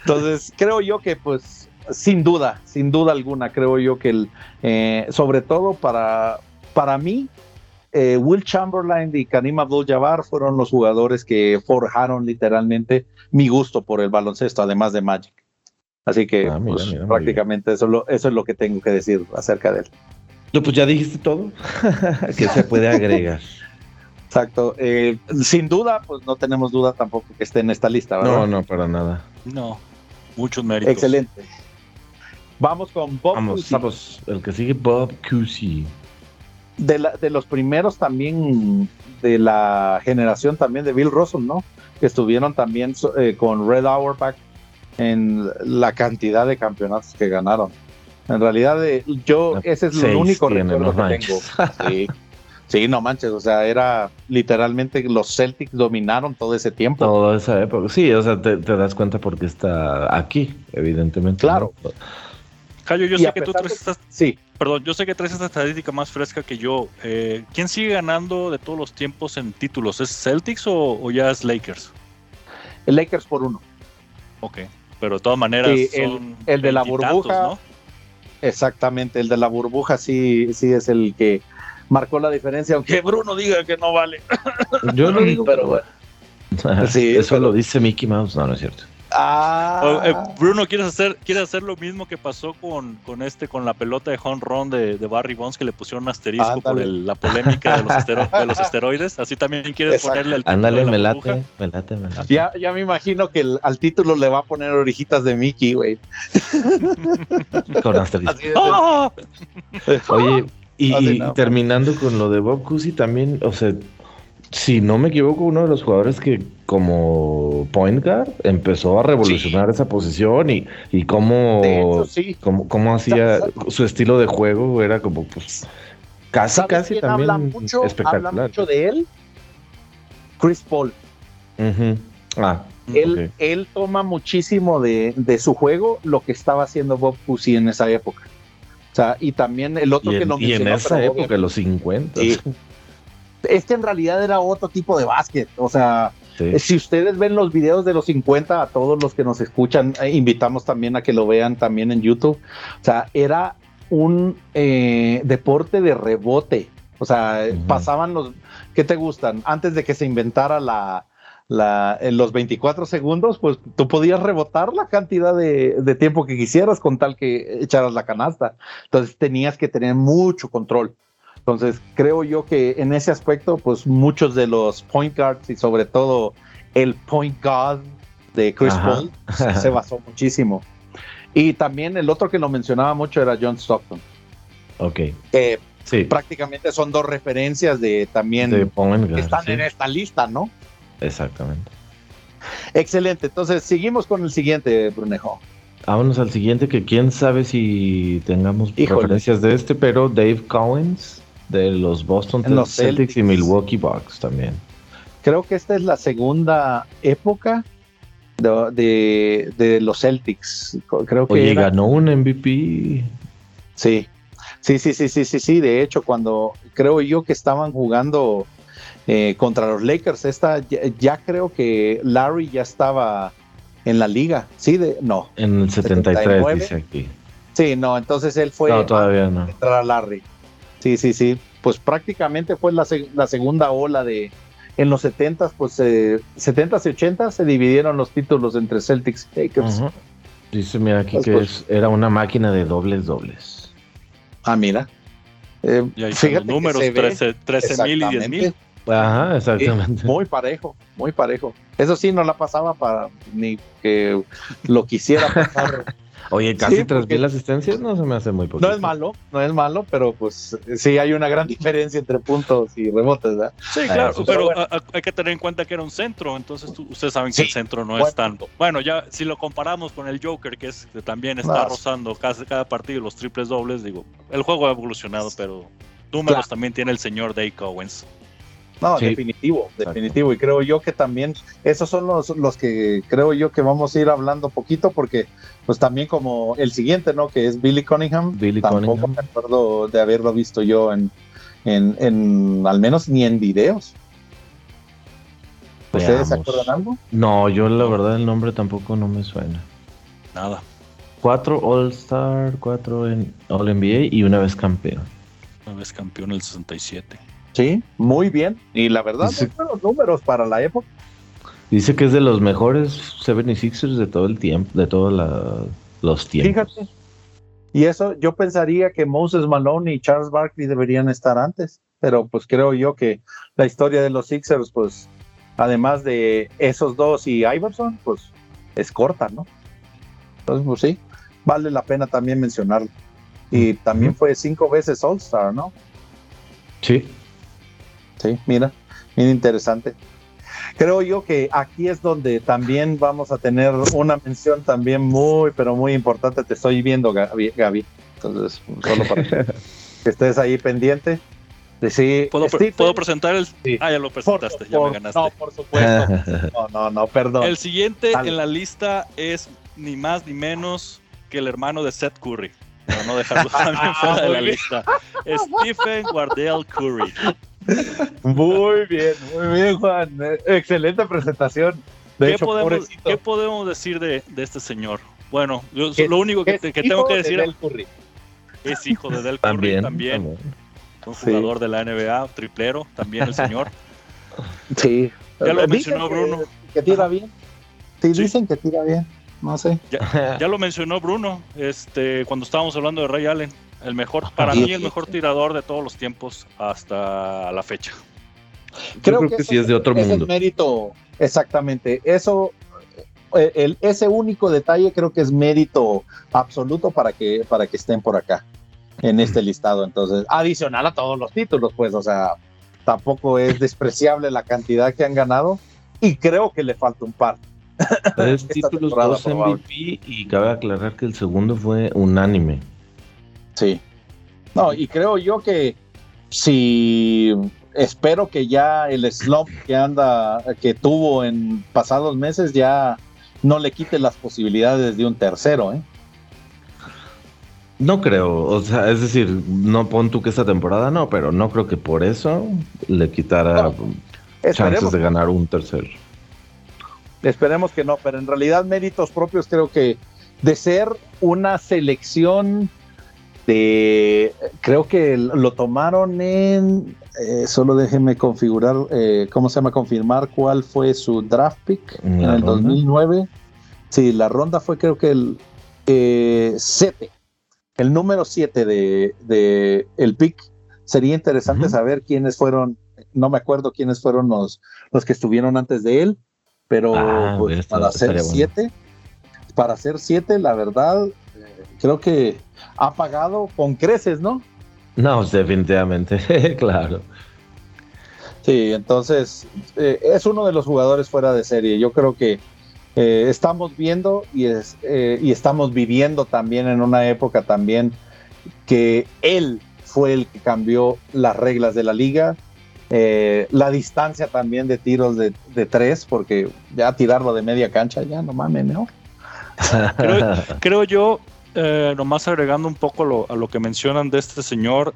Entonces, creo yo que pues sin duda, sin duda alguna, creo yo que el, eh, sobre todo para, para mí, eh, Will Chamberlain y Karim Abdul-Jabbar fueron los jugadores que forjaron literalmente mi gusto por el baloncesto, además de Magic. Así que ah, pues, prácticamente eso, eso es lo que tengo que decir acerca de él. No, pues ya dijiste todo que se puede agregar. Exacto. Eh, sin duda, pues no tenemos duda tampoco que esté en esta lista, No, no, para nada. No, muchos méritos. Excelente. Vamos con Bob Vamos, vamos. El que sigue, Bob Cousy de, los primeros también de la generación también de Bill Russell, ¿no? Que estuvieron también eh, con Red Auerbach en la cantidad de campeonatos que ganaron. En realidad, eh, yo ese es el único recuerdo que tengo. Sí. Sí, no manches, o sea, era literalmente los Celtics dominaron todo ese tiempo. Toda esa época, sí, o sea, te, das cuenta porque está aquí, evidentemente. Claro. Cayo, yo sé que tú traes esta, sí. perdón, yo sé que traes esta estadística más fresca que yo. Eh, ¿Quién sigue ganando de todos los tiempos en títulos? ¿Es Celtics o, ya es Lakers? El Lakers por uno. Ok, pero de todas maneras son el, de la burbuja. Exactamente, el de la burbuja sí, sí es el que marcó la diferencia, aunque Bruno diga que no vale. Yo no digo, pero bueno. sí, eso lo dice Mickey Mouse, no, no es cierto. Ah. Eh, Bruno, ¿quieres hacer, ¿quieres hacer lo mismo que pasó con, con este, con la pelota de home run de, de Barry Bonds que le pusieron un asterisco por la polémica de los, de los, esteroides? Así también quieres ponerle el Ándale, me late, me late, me late. Ya, ya me imagino que al título le va a poner orejitas de Mickey, güey. con asterisco. ¡Ah! Oye, y, terminando con lo de Bob Cousy también, o sea, si no me equivoco, uno de los jugadores que como point guard empezó a revolucionar esa posición y, y cómo, cómo, hacía su estilo de juego era como pues casi casi también espectacular. Habla mucho de él, Chris Paul. ah, él, él toma muchísimo de, de, su juego lo que estaba haciendo Bob Cousy en esa época. O sea, y también el otro que no Y en esa época, los 50 es que en realidad era otro tipo de básquet. O sea, si ustedes ven los videos de los 50, a todos los que nos escuchan, eh, invitamos también a que lo vean también en YouTube. O sea, era un eh, deporte de rebote. O sea, pasaban los, ¿qué te gustan? Antes de que se inventara la, la, en los 24 segundos, pues tú podías rebotar la cantidad de, de, tiempo que quisieras con tal que echaras la canasta. Entonces tenías que tener mucho control. Entonces, creo yo que en ese aspecto, pues muchos de los point guards y sobre todo el point guard de Chris Paul se basó muchísimo. Y también el otro que lo mencionaba mucho era John Stockton. Ok. Que sí. prácticamente son dos referencias de también que están en esta lista, ¿no? Exactamente. Excelente. Entonces, seguimos con el siguiente, Brunejo. Vámonos al siguiente, que quién sabe si tengamos referencias de este, pero Dave Collins de los Boston Celtics, y Milwaukee Bucks también. Creo que esta es la segunda época de, de, los Celtics. Creo que Oye, ganó un MVP. Sí, sí, sí, sí, sí, sí, sí. De hecho, cuando creo yo que estaban jugando eh, contra los Lakers, esta ya, creo que Larry ya estaba en la liga. Sí, de no. En el 73 dice aquí. Sí, no, entonces él fue no, todavía no. a Larry. Sí, sí, sí. Pues prácticamente fue la, la segunda ola de. En los 70s, pues eh, 70s y 80s se dividieron los títulos entre Celtics y Lakers. Dice, mira aquí pues, que pues era una máquina de dobles dobles. Ah, mira. Eh, fíjate los números, 13 mil y 10 mil. Ajá, exactamente. muy parejo, muy parejo. Eso sí, no la pasaba para ni que lo quisiera pasar Oye, casi tres mil asistencias no se me hace muy poco. No es malo, no es malo, pero pues sí hay una gran diferencia entre puntos y rebotes, ¿verdad? Sí, claro, pero hay que tener en cuenta que era un centro, entonces ustedes saben que el centro no es tanto. Bueno, ya si lo comparamos con el Joker, que, es, que también está rozando casi cada partido los triples dobles, digo, el juego ha evolucionado, pero números también tiene el señor Dave Owens. No, definitivo, definitivo. Y creo yo que también esos son los, los que creo yo que vamos a ir hablando poquito porque pues también como el siguiente, ¿no? Que es Billy Cunningham. Billy tampoco me acuerdo de haberlo visto yo en, en, en al menos ni en videos. ¿Ustedes se acuerdan algo? No, yo la verdad el nombre tampoco no me suena. Nada. Cuatro All-Star, cuatro en All-NBA y una vez campeón. Una vez campeón el 67. Sí, muy bien. Y la verdad, son buenos números para la época. Dice que es de los mejores 76ers de todo el tiempo, de todos los tiempos. Fíjate. Y eso, yo pensaría que Moses Malone y Charles Barkley deberían estar antes, pero pues creo yo que la historia de los Sixers, pues, además de esos dos y Iverson, pues es corta, ¿no? Entonces, pues sí, vale la pena también mencionarlo. Y también fue cinco veces All Star, ¿no? Sí. Sí, mira, bien interesante. Creo yo que aquí es donde también vamos a tener una mención también muy, pero muy importante. Te estoy viendo, Gaby. Entonces, solo para que estés ahí pendiente. Sí, ¿Puedo, ¿Puedo, presentar el.? Ah, ya lo presentaste, ya me ganaste. No, por supuesto. No, no, no, perdón. El siguiente en la lista es ni más ni menos que el hermano de Seth Curry. Para no dejarlo también fuera de la lista. Stephen Wardell Curry. Muy bien, muy bien, Juan. Excelente presentación. ¿Qué, podemos, decir de, este señor? Bueno, lo único que, tengo que decir es hijo de Del Curry también. Un jugador de la NBA, triplero, también el señor. Sí. Ya lo mencionó Bruno. Que, tira bien. Sí, dicen que tira bien, no sé. Ya, lo mencionó Bruno, este, cuando estábamos hablando de Ray Allen, el mejor, para mí el mejor tirador de todos los tiempos hasta la fecha. Creo, que, sí es de otro mundo. Es mérito, exactamente. Eso, eh, el, ese único detalle creo que es mérito absoluto para que, para que estén por acá en este listado. Entonces, adicional a todos los títulos, pues, o sea, tampoco es despreciable la cantidad que han ganado y creo que le falta un par. Tres títulos, dos MVP y cabe aclarar que el segundo fue unánime. Sí. No, y creo yo que si espero que ya el slump que anda, que tuvo en pasados meses ya no le quite las posibilidades de un tercero, ¿eh? No creo, o sea, es decir, no pon tú que esta temporada no, pero no creo que por eso le quitara chances de ganar un tercer. Esperemos que no, pero en realidad méritos propios creo que de ser una selección de, creo que lo tomaron en, eh, solo déjenme configurar, eh, ¿cómo se llama? Confirmar cuál fue su draft pick en, el 2009. Sí, la ronda fue creo que el 7. Eh, el número 7 de, el pick. Sería interesante saber quiénes fueron, no me acuerdo quiénes fueron los, los que estuvieron antes de él, pero ah, pues, para ser 7, para ser 7, la verdad, creo que ha pagado con creces, ¿no? No, definitivamente, claro. Sí, entonces eh, es uno de los jugadores fuera de serie. Yo creo que eh, estamos viendo y, es, eh, y estamos viviendo también en una época también que él fue el que cambió las reglas de la liga, eh, la distancia también de tiros de, tres, porque ya tirarlo de media cancha, ya no mames, ¿no? creo, yo, nomás agregando un poco a lo que mencionan de este señor,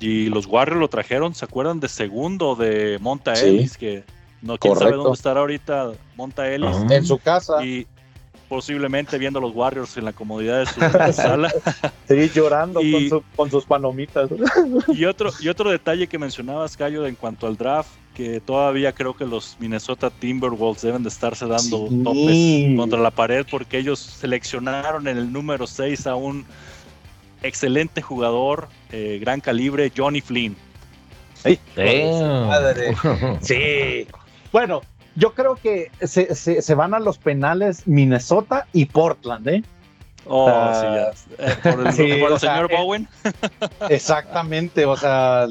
y los Warriors lo trajeron, ¿se acuerdan de segundo de Monta Ellis? Que no, quién sabe dónde estará ahorita Monta Ellis. En su casa. Y posiblemente viendo a los Warriors en la comodidad de su sala. Sí, llorando con, sus palomitas. Y otro, y otro detalle que mencionabas, Cayo, en cuanto al draft, que todavía creo que los Minnesota Timberwolves deben de estarse dando topes contra la pared porque ellos seleccionaron en el número 6 a un excelente jugador, eh, gran calibre, Johnny Flynn. Sí. sí. Bueno, yo creo que se, se, van a los penales Minnesota y Portland, ¿eh? Oh, sí, ya. Eh, por el, señor Bowen. Exactamente, o sea,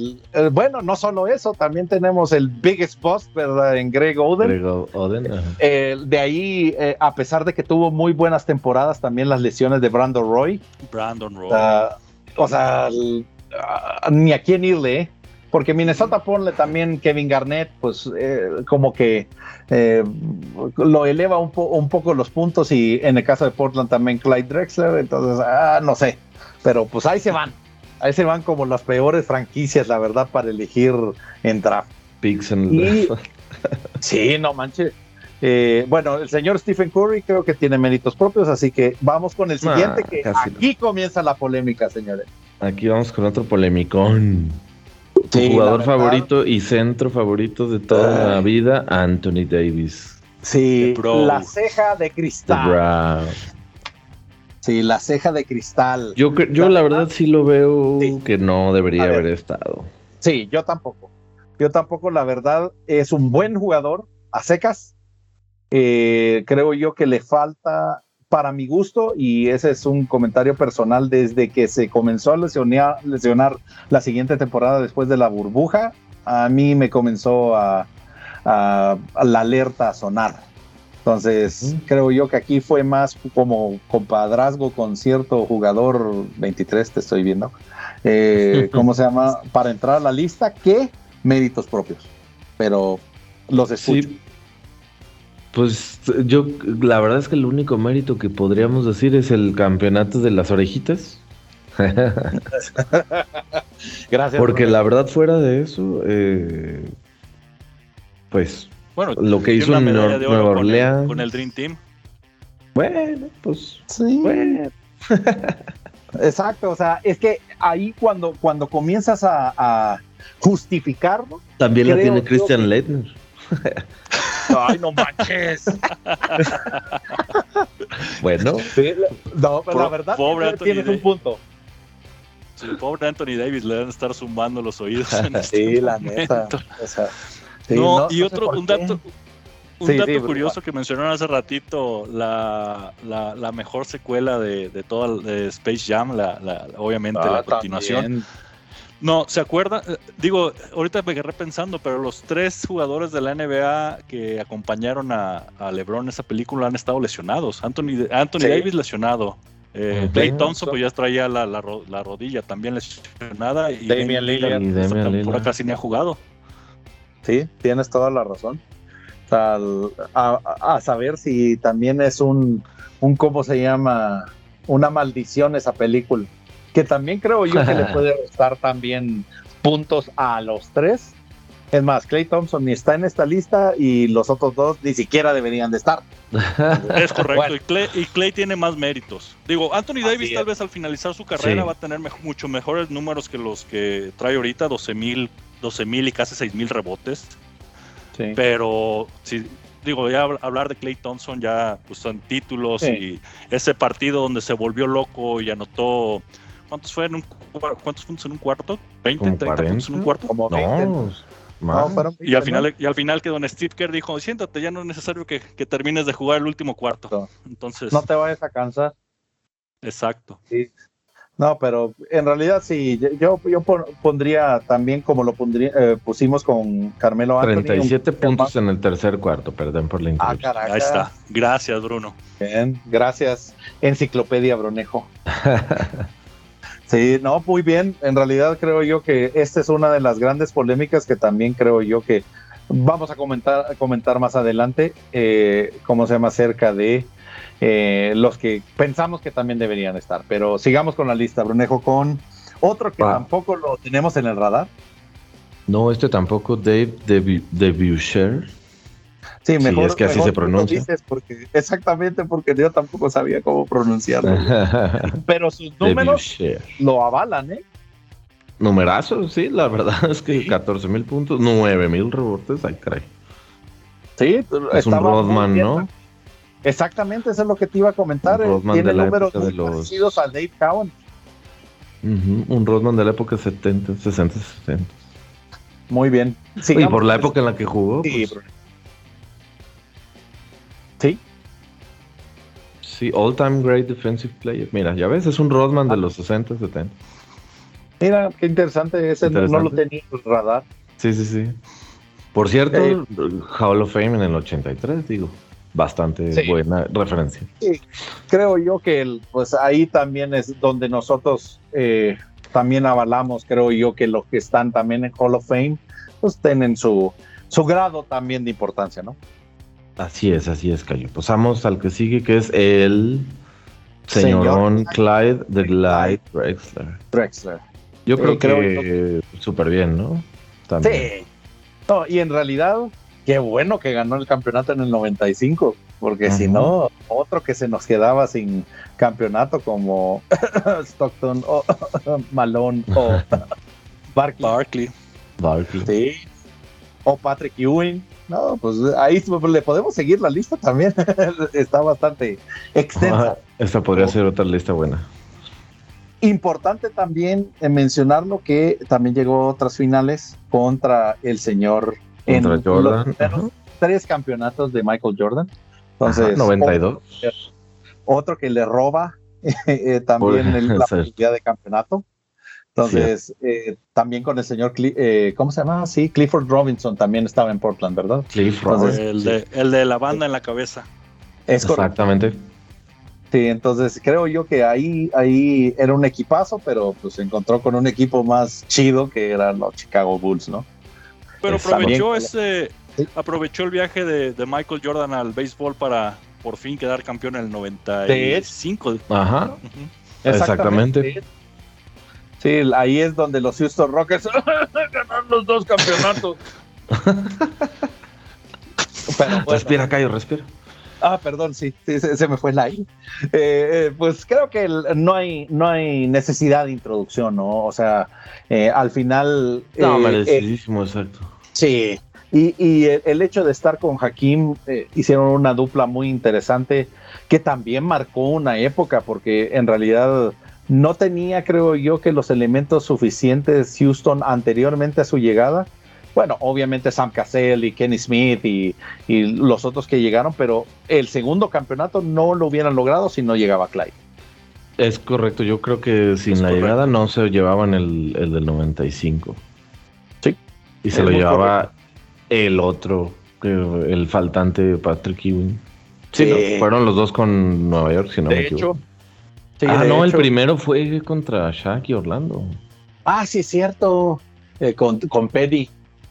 bueno, no solo eso, también tenemos el biggest boss, ¿verdad? En Greg Oden. Greg Oden de ahí, eh, a pesar de que tuvo muy buenas temporadas, también las lesiones de Brandon Roy. Brandon Roy. o sea, ni a quién irle, ¿eh? porque Minnesota ponle también Kevin Garnett, pues eh, como que eh, lo eleva un, un, poco los puntos y en el caso de Portland también Clyde Drexler, entonces, ah, no sé, pero pues ahí se van, ahí se van como las peores franquicias, la verdad, para elegir en draft. Picks sí, no manches. Eh, bueno, el señor Stephen Curry creo que tiene méritos propios, así que vamos con el siguiente, ah, que aquí comienza la polémica, señores. Aquí vamos con otro polémicón. Tu jugador favorito y centro favorito de toda la vida, Anthony Davis. Sí, la ceja de cristal. Sí, la ceja de cristal. Yo, yo la, verdad, sí lo veo que no debería haber estado. Sí, yo tampoco. Yo tampoco, la verdad, es un buen jugador a secas. Eh, creo yo que le falta para mi gusto, y ese es un comentario personal, desde que se comenzó a lesionar, lesionar la siguiente temporada después de la burbuja, a mí me comenzó a, la alerta a sonar. Entonces, creo yo que aquí fue más como compadrazgo con cierto jugador 23, te estoy viendo. Eh, ¿Cómo se llama? Para entrar a la lista, que méritos propios. Pero los escucho. Pues yo, la verdad es que el único mérito que podríamos decir es el campeonato de las orejitas. Gracias. Porque la verdad, fuera de eso, eh, pues bueno, lo que hizo en Nueva Orleans. Con el, Dream Team. Bueno, pues sí. Exacto, o sea, es que ahí cuando, cuando comienzas a, justificarlo. También la tiene Christian Leitner. Ay, no manches. bueno. Sí, no, pero la verdad pobre tienes un punto. Sí, pobre Anthony Davis le deben estar sumando los oídos. En este sí, la neta. O sea, sí, no, y otro, un dato, un dato curioso que mencionaron hace ratito, la, la, la mejor secuela de, de toda de Space Jam, la, la obviamente Ah, la continuación. también. No, ¿se acuerdan? Eh, Digo, ahorita me quedé pensando, pero los tres jugadores de la NBA que acompañaron a, a LeBron en esa película han estado lesionados. Anthony, Anthony Sí. Davis lesionado. Eh. Clay Thompson pues ya traía la, la ro- la rodilla también lesionada y Damian Lillard. Y esta Damian temporada Lillard. casi ni ha jugado. Sí, tienes toda la razón. Al- a- a saber si también es un, un, ¿cómo se llama? Una maldición esa película. Que también creo yo que le puede restar también puntos a los tres. Es más, Clay Thompson ni está en esta lista y los otros dos ni siquiera deberían de estar. Es correcto, Bueno. y, Clay, y Clay tiene más méritos. Digo, Anthony Así Davis es. tal vez al finalizar su carrera Sí. va a tener mucho mejores números que los que trae ahorita, 12 mil 12 mil y casi 6 mil rebotes. Sí. Pero si digo, ya hab- hablar de Clay Thompson ya pues son títulos Sí. y ese partido donde se volvió loco y anotó ¿cuántos fue en un cua- cuántos puntos en un cuarto? 20, Como 30 puntos en un 40. cuarto. Como 20. No, No, más. fueron Y al 20, final y al final que don Steve Kerr dijo, "Siéntate, ya no es necesario que, que termines de jugar el último cuarto." No. Entonces, ¿no? No te vayas a cansar. exacto. No, pero en realidad sí, yo, yo pon- pondría también como lo pondría, eh, pusimos con Carmelo Anthony. un- 37 puntos en el tercer cuarto, perdón por la Ah, interrupción. caraca. Ahí está. Gracias, Bruno. Bien, gracias. Enciclopedia Bronejo. Sí, no, muy bien. En realidad creo yo que esta es una de las grandes polémicas que también creo yo que vamos a comentar, a comentar más adelante, eh, cómo se llama acerca de eh, los que pensamos que también deberían estar. Pero sigamos con la lista, Brunejo, con otro que tampoco lo tenemos en el radar. No, este tampoco, Dave de, de. Sí, Sí, mejor. es que así mejor se pronuncia. dices porque, exactamente, porque yo tampoco sabía cómo pronunciarlo. Pero sus números lo avalan, ¿eh? Numerazo, sí, la verdad es que Sí. 14 mil puntos, 9 mil rebotes, ay, caray. Sí, Es un Rodman. ¿no? Exactamente, eso es lo que te iba a comentar. Eh, Rodman Tiene de la números época de muy los- parecidos a Dave Cowan. Un Rodman de la época 70, 60, 70. Muy bien. y por la época en la que jugó, Sí, pues, sí, all time great defensive player. Mira, ya ves, es un Rodman de Ah. los 60, 70. mira, qué interesante. Ese no- no lo tenía en el radar. Sí, sí, sí. Por cierto, Eh, Hall of Fame en el 83, digo. Bastante Sí. buena referencia. Creo yo que el, pues ahí también es donde nosotros eh, también avalamos, creo yo, que los que están también en Hall of Fame, pues tienen su, su grado también de importancia, ¿no? Así es, así es, Cayo. Pasamos al que sigue, que es el Señor señorón Clyde de Clyde Drexler. Drexler. Yo creo que súper bien, ¿no? También. Sí. No, y en realidad, qué bueno que ganó el campeonato en el 95, porque si Ujú. no, otro que se nos quedaba sin campeonato como Stockton o Malone o Barkley. Barkley. Barkley. Sí. O Patrick Ewing. No, pues ahí le podemos seguir la lista también. Está bastante extensa. Ah, esta podría ser otra lista buena. Importante también eh, mencionarlo que también llegó a otras finales contra el señor en Jordan. los tres campeonatos de Michael Jordan. Ajá, Entonces, 92. Otro, otro que le roba eh, también el- la posibilidad de campeonato. Entonces, eh, también con el señor, Cli- eh, ¿cómo se llama? Sí, Clifford Robinson también estaba en Portland, ¿verdad? Cliff Entonces, Robinson. El de, el de la banda en la cabeza. Es correcto. Exactamente. Sí, entonces creo yo que ahí, ahí era un equipazo, pero pues se encontró con un equipo más chido que eran los Chicago Bulls, ¿no? Pero aprovechó ese, Sí. aprovechó el viaje de, de Michael Jordan al béisbol para por fin quedar campeón en el 95. Ajá. Ujú. Exactamente. Sí, ahí es donde los Houston Rockets ganaron los dos campeonatos. Pero bueno. Respira, Cayo, respira. Ah, perdón, sí, sí, se, se me fue el aire. Eh, eh, pues creo que el- no hay no hay necesidad de introducción, ¿no? O sea, eh, al final. No, eh, eh, merecidísimo, exacto. sí, Y, el, hecho de estar con Hakim eh, hicieron una dupla muy interesante que también marcó una época porque en realidad no tenía, creo yo, que los elementos suficientes Houston anteriormente a su llegada. Bueno, obviamente Sam Cassell y Kenny Smith y, los otros que llegaron, pero el segundo campeonato no lo hubieran logrado si no llegaba Clyde. Es correcto, yo creo que sin la llegada no se llevaban el, el del 95. Sí. Y se lo llevaba el otro, el faltante Patrick Ewing. Sí, fueron los dos con Nueva York, si no me equivoco. Ah, no, el primero fue contra Shaq y Orlando. Ah, sí, es cierto. Eh, con, con Petty.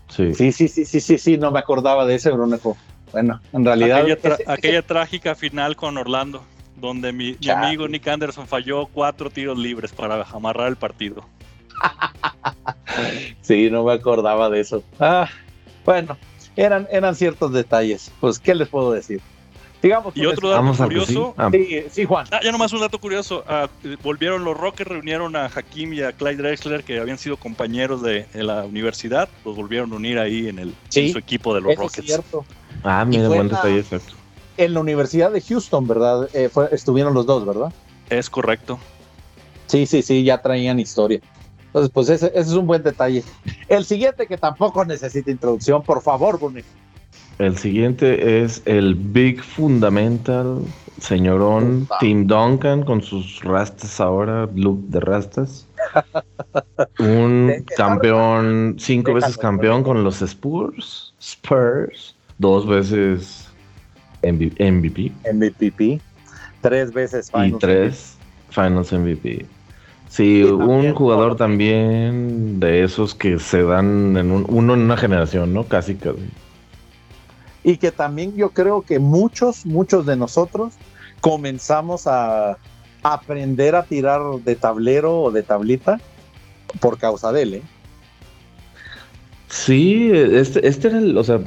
Sí. sí. sí, sí, sí, sí, sí, no me acordaba de ese, Brunejo. Bueno, en realidad. Aquella, trágica final con Orlando, donde mi, mi, amigo Nick Anderson falló cuatro tiros libres para amarrar el partido. sí, no me acordaba de eso. Ah, bueno, eran, eran ciertos detalles. Pues, ¿qué les puedo decir? Digamos, y otro dato curioso. Ah. Sí. sí, Juan. Ah, ya nomás un dato curioso. Ah, volvieron los Rockets, reunieron a Hakim y a Clyde Drexler, que habían sido compañeros de, la universidad. Los volvieron a unir ahí en, el, su equipo de los Rockets. Es cierto. Ah, mira, buen detalle, exacto. En la Universidad de Houston, ¿verdad? Eh, estuvieron los dos, ¿verdad? Es correcto. Sí, sí, sí, ya traían historia. Entonces, pues ese, es un buen detalle. El siguiente que tampoco necesita introducción, por favor, Bonnie. El siguiente es el Big Fundamental, señorón Tim Duncan con sus rastas ahora, look de rastas. un campeón, cinco veces campeón con los Spurs, Spurs, dos veces MVP. MVP, tres veces Finals. Y tres Finals MVP. Sí, un jugador también de esos que se dan en uno en una generación, ¿no? Casi, casi. Y que también yo creo que muchos, muchos de nosotros comenzamos a aprender a tirar de tablero o de tablita por causa de él, ¿eh? Sí, este, este era el, o sea,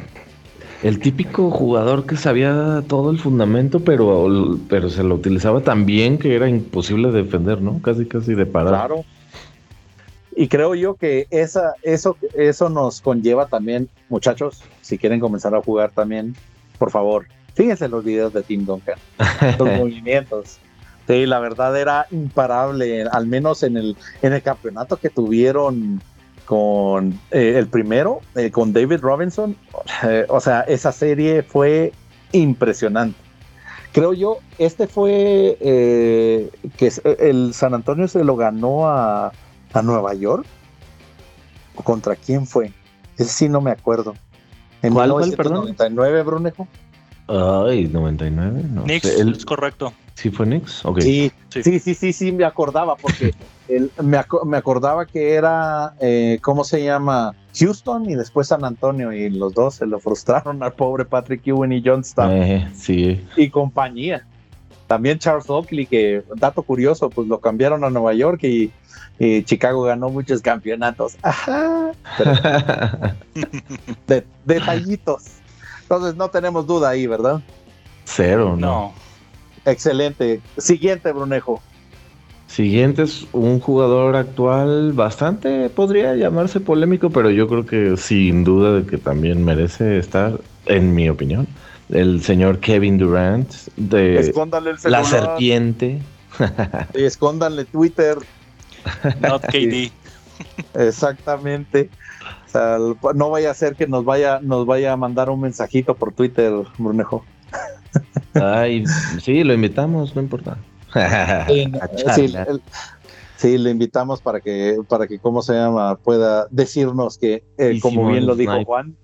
el típico jugador que sabía todo el fundamento, pero, pero se lo utilizaba tan bien que era imposible defender, ¿no? Casi, casi de parar. Claro. Y creo yo que esa, eso, eso nos conlleva también, muchachos, si quieren comenzar a jugar también, por favor, fíjense los videos de Tim Duncan, los movimientos. Sí, la verdad era imparable, al menos en el, en el campeonato que tuvieron con eh, el primero, eh, con David Robinson. Eh, o sea, esa serie fue impresionante. Creo yo, este fue que el San Antonio se lo ganó a, Nueva York. ¿Contra quién fue? Ese sí no me acuerdo. En ¿Cuál, 1999, Brunejo. Ay, 99, no. Nix, es correcto. ¿Sí fue Nix? Sí, sí, sí, sí, sí, me acordaba, porque me, acordaba que era, eh, ¿cómo se llama? Houston y después San Antonio, y los dos se lo frustraron al pobre Patrick Ewing y John Eh, sí. Y compañía. También Charles Oakley, que, dato curioso, pues lo cambiaron a Nueva York y, Chicago ganó muchos campeonatos. Ajá. de, detallitos. Entonces no tenemos duda ahí, ¿verdad? Cero, no. Excelente. Siguiente, Brunejo. Siguiente es un jugador actual bastante, podría llamarse polémico, pero yo creo que sin duda de que también merece estar, en mi opinión, el señor Kevin Durant de La Serpiente. Y escóndanle Twitter. Not KD. Exactamente. no vaya a ser que nos vaya, nos vaya a mandar un mensajito por Twitter, Brunejo. Ay, sí, lo invitamos, no importa. sí, le invitamos para que, para que, ¿cómo se llama? Pueda decirnos que, eh, como bien lo dijo Juan,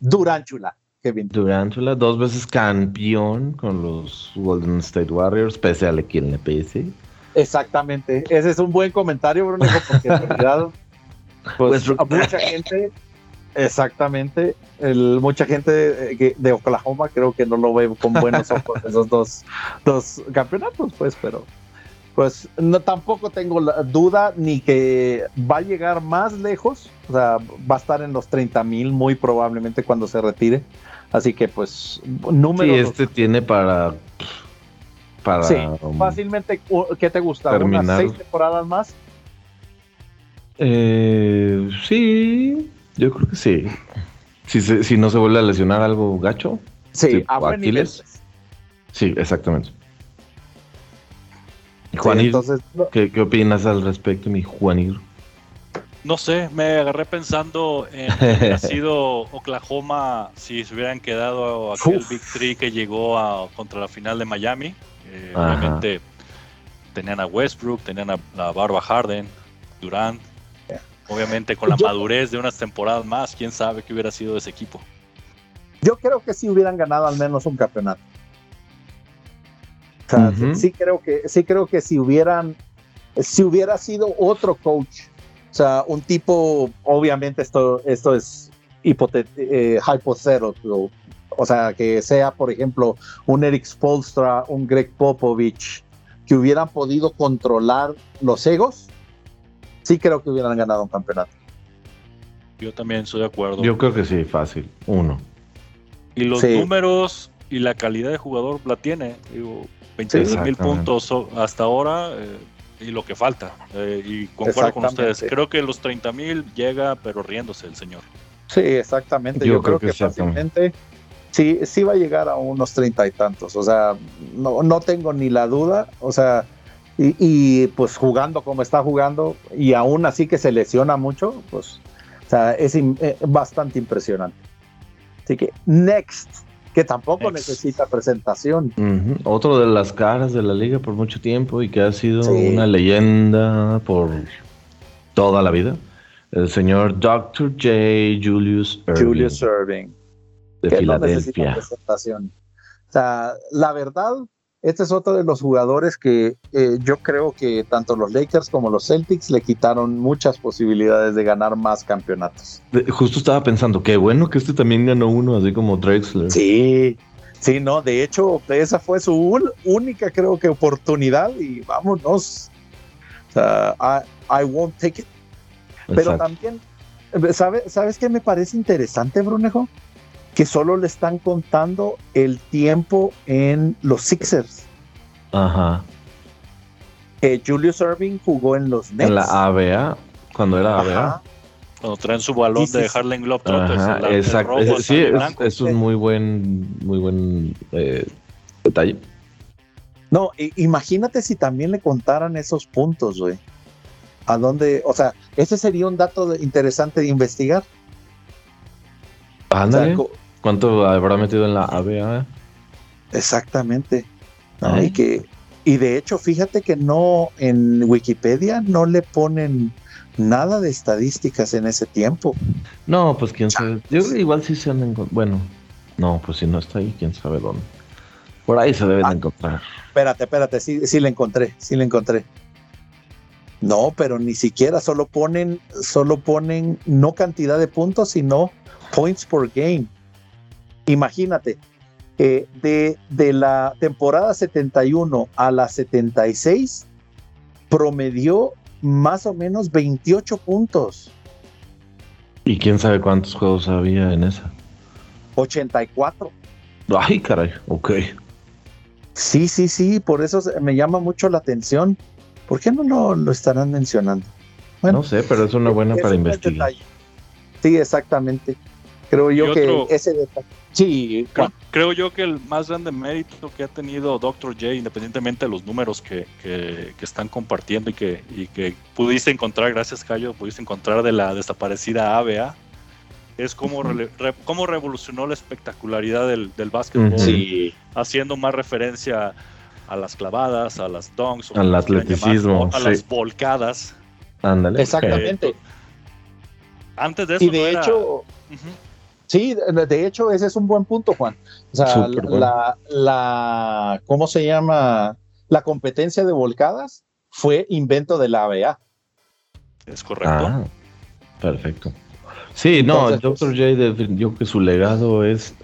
Duránchula. Kevin. Duránchula, dos veces campeón con los Golden State Warriors, pese a quien le pese. Exactamente. Ese es un buen comentario, Bruno, porque en realidad, pues, pues mucha gente Exactamente. El, mucha gente eh, de, Oklahoma creo que no lo ve con buenos ojos esos dos, dos campeonatos, pues, pero pues no tampoco tengo la duda ni que va a llegar más lejos, o sea, va a estar en los 30 mil muy probablemente cuando se retire. Así que pues número. Sí, este tiene para para sí, fácilmente ¿qué te gusta? ¿Unas seis temporadas más? Eh, sí, Yo creo que sí. Si, si no se vuelve a lesionar algo gacho. Sí, a buen pues. Sí, exactamente. Juanir, ¿qué, ¿qué, opinas al respecto, mi Juanir? No sé, me agarré pensando en que ha sido Oklahoma si se hubieran quedado aquel Big Three que llegó a, contra la final de Miami. Eh, obviamente tenían a Westbrook, tenían a la Barba Harden, Durant. Obviamente con la madurez de unas temporadas más, quién sabe qué hubiera sido ese equipo. Yo creo que sí hubieran ganado al menos un campeonato. sí creo que sí creo que si hubieran si hubiera sido otro coach, o sea, un tipo, obviamente esto esto es eh, hipotético, o sea, que sea por ejemplo un Eric Spolstra, un Greg Popovich, que hubieran podido controlar los egos, sí creo que hubieran ganado un campeonato. Yo también estoy de acuerdo. Yo creo que sí, fácil, uno. Y los números y la calidad de jugador la tiene. Digo, 26 mil puntos hasta ahora eh, y lo que falta. Eh, y concuerdo con ustedes. Creo que los 30 mil llega, pero riéndose el señor. Sí, exactamente. Yo, creo, que, fácilmente sí, sí va a llegar a unos treinta y tantos. O sea, no, no tengo ni la duda. O sea, y, pues jugando como está jugando y aún así que se lesiona mucho, pues o sea, es eh, bastante impresionante. Así que, next, que tampoco necesita presentación. Otro de las caras de la liga por mucho tiempo y que ha sido una leyenda por toda la vida. El señor Dr. J. Julius Irving. Julius Irving. De Filadelfia. O sea, la verdad, este es otro de los jugadores que eh, yo creo que tanto los Lakers como los Celtics le quitaron muchas posibilidades de ganar más campeonatos. justo estaba pensando, qué bueno que este también ganó uno, así como Drexler. Sí, sí, no, de hecho, esa fue su única, creo que, oportunidad y vámonos. O sea, I, won't take it. Pero también, ¿sabes qué me parece interesante, Brunejo? Que solo le están contando el tiempo en los Sixers. Ajá. Julius Irving jugó en los Nets. En la ABA, cuando era ABA. Cuando traen su balón de Harlem Globetrotters. Exacto. sí, es, un muy buen, muy buen eh, detalle. No, imagínate si también le contaran esos puntos, güey. A dónde, o sea, ese sería un dato interesante de investigar. Ándale. ¿Cuánto habrá metido en la ABA? Exactamente. y, que, y de hecho, fíjate que no en Wikipedia no le ponen nada de estadísticas en ese tiempo. No, pues quién sabe. Yo igual sí se han Bueno, no, pues si no está ahí, quién sabe dónde. Por ahí se deben ah, encontrar. Espérate, espérate, sí, sí le encontré, sí le encontré. No, pero ni siquiera solo ponen, solo ponen no cantidad de puntos, sino points per game. Imagínate, eh, de, de la temporada 71 a la 76, promedió más o menos 28 puntos. ¿Y quién sabe cuántos juegos había en esa? 84. Ay, caray, ok. Sí, sí, sí, por eso me llama mucho la atención. ¿Por qué no lo, estarán mencionando? Bueno, no sé, pero es una buena para investigar. Sí, exactamente. Creo yo que ese detalle. Sí, creo, yo que el más grande mérito que ha tenido Dr. J, independientemente de los números que, están compartiendo y que, y que pudiste encontrar, gracias Cayo, pudiste encontrar de la desaparecida ABA, es cómo, cómo revolucionó la espectacularidad del, del básquetbol, haciendo más referencia a las clavadas, a las dunks, al atleticismo, a las volcadas. Ándale. Exactamente. antes de eso. Y de hecho. Sí, de hecho, ese es un buen punto, Juan. O sea, la, la, ¿cómo se llama? La competencia de volcadas fue invento de la ABA. Es correcto. Ah, perfecto. Sí, no, el Dr. J defendió que su legado es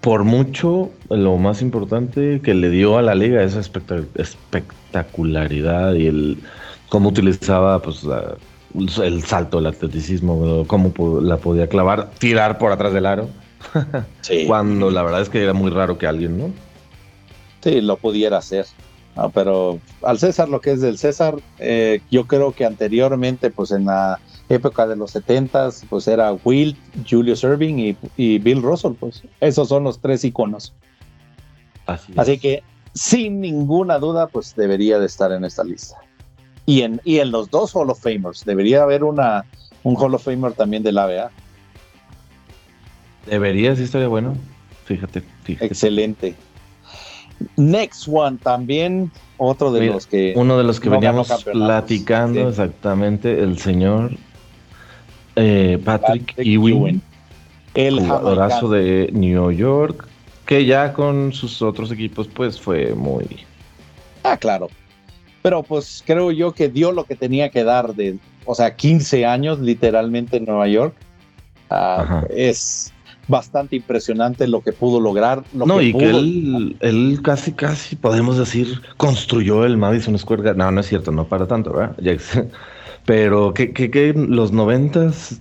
por mucho lo más importante que le dio a la liga esa espectacularidad y el cómo utilizaba pues la, el salto, el atleticismo, cómo la podía clavar, tirar por atrás del aro. Cuando la verdad es que era muy raro que alguien, ¿no? Sí, lo pudiera hacer. pero al César lo que es del César, eh, yo creo que anteriormente, pues en la época de los 70s, pues era Will, Julius Irving y, Bill Russell, pues esos son los tres iconos. Así, que sin ninguna duda, pues debería de estar en esta lista. Y en, y en los dos Hall of Famers, debería haber una, un Hall of Famer también del ABA. Debería, sí estaría bueno. Fíjate, Excelente. Next one, también otro de los que. Uno de los que veníamos platicando, exactamente, el señor eh, Patrick, Ewing, el jugadorazo de New York, que ya con sus otros equipos, pues fue muy. Ah, claro. Pero pues creo yo que dio lo que tenía que dar de, o sea, 15 años literalmente en Nueva York. Ah, es bastante impresionante lo que pudo lograr. no, y que él, él, casi, casi, podemos decir, construyó el Madison Square Garden. No, no es cierto, no para tanto, ¿verdad? Pero que, que, los noventas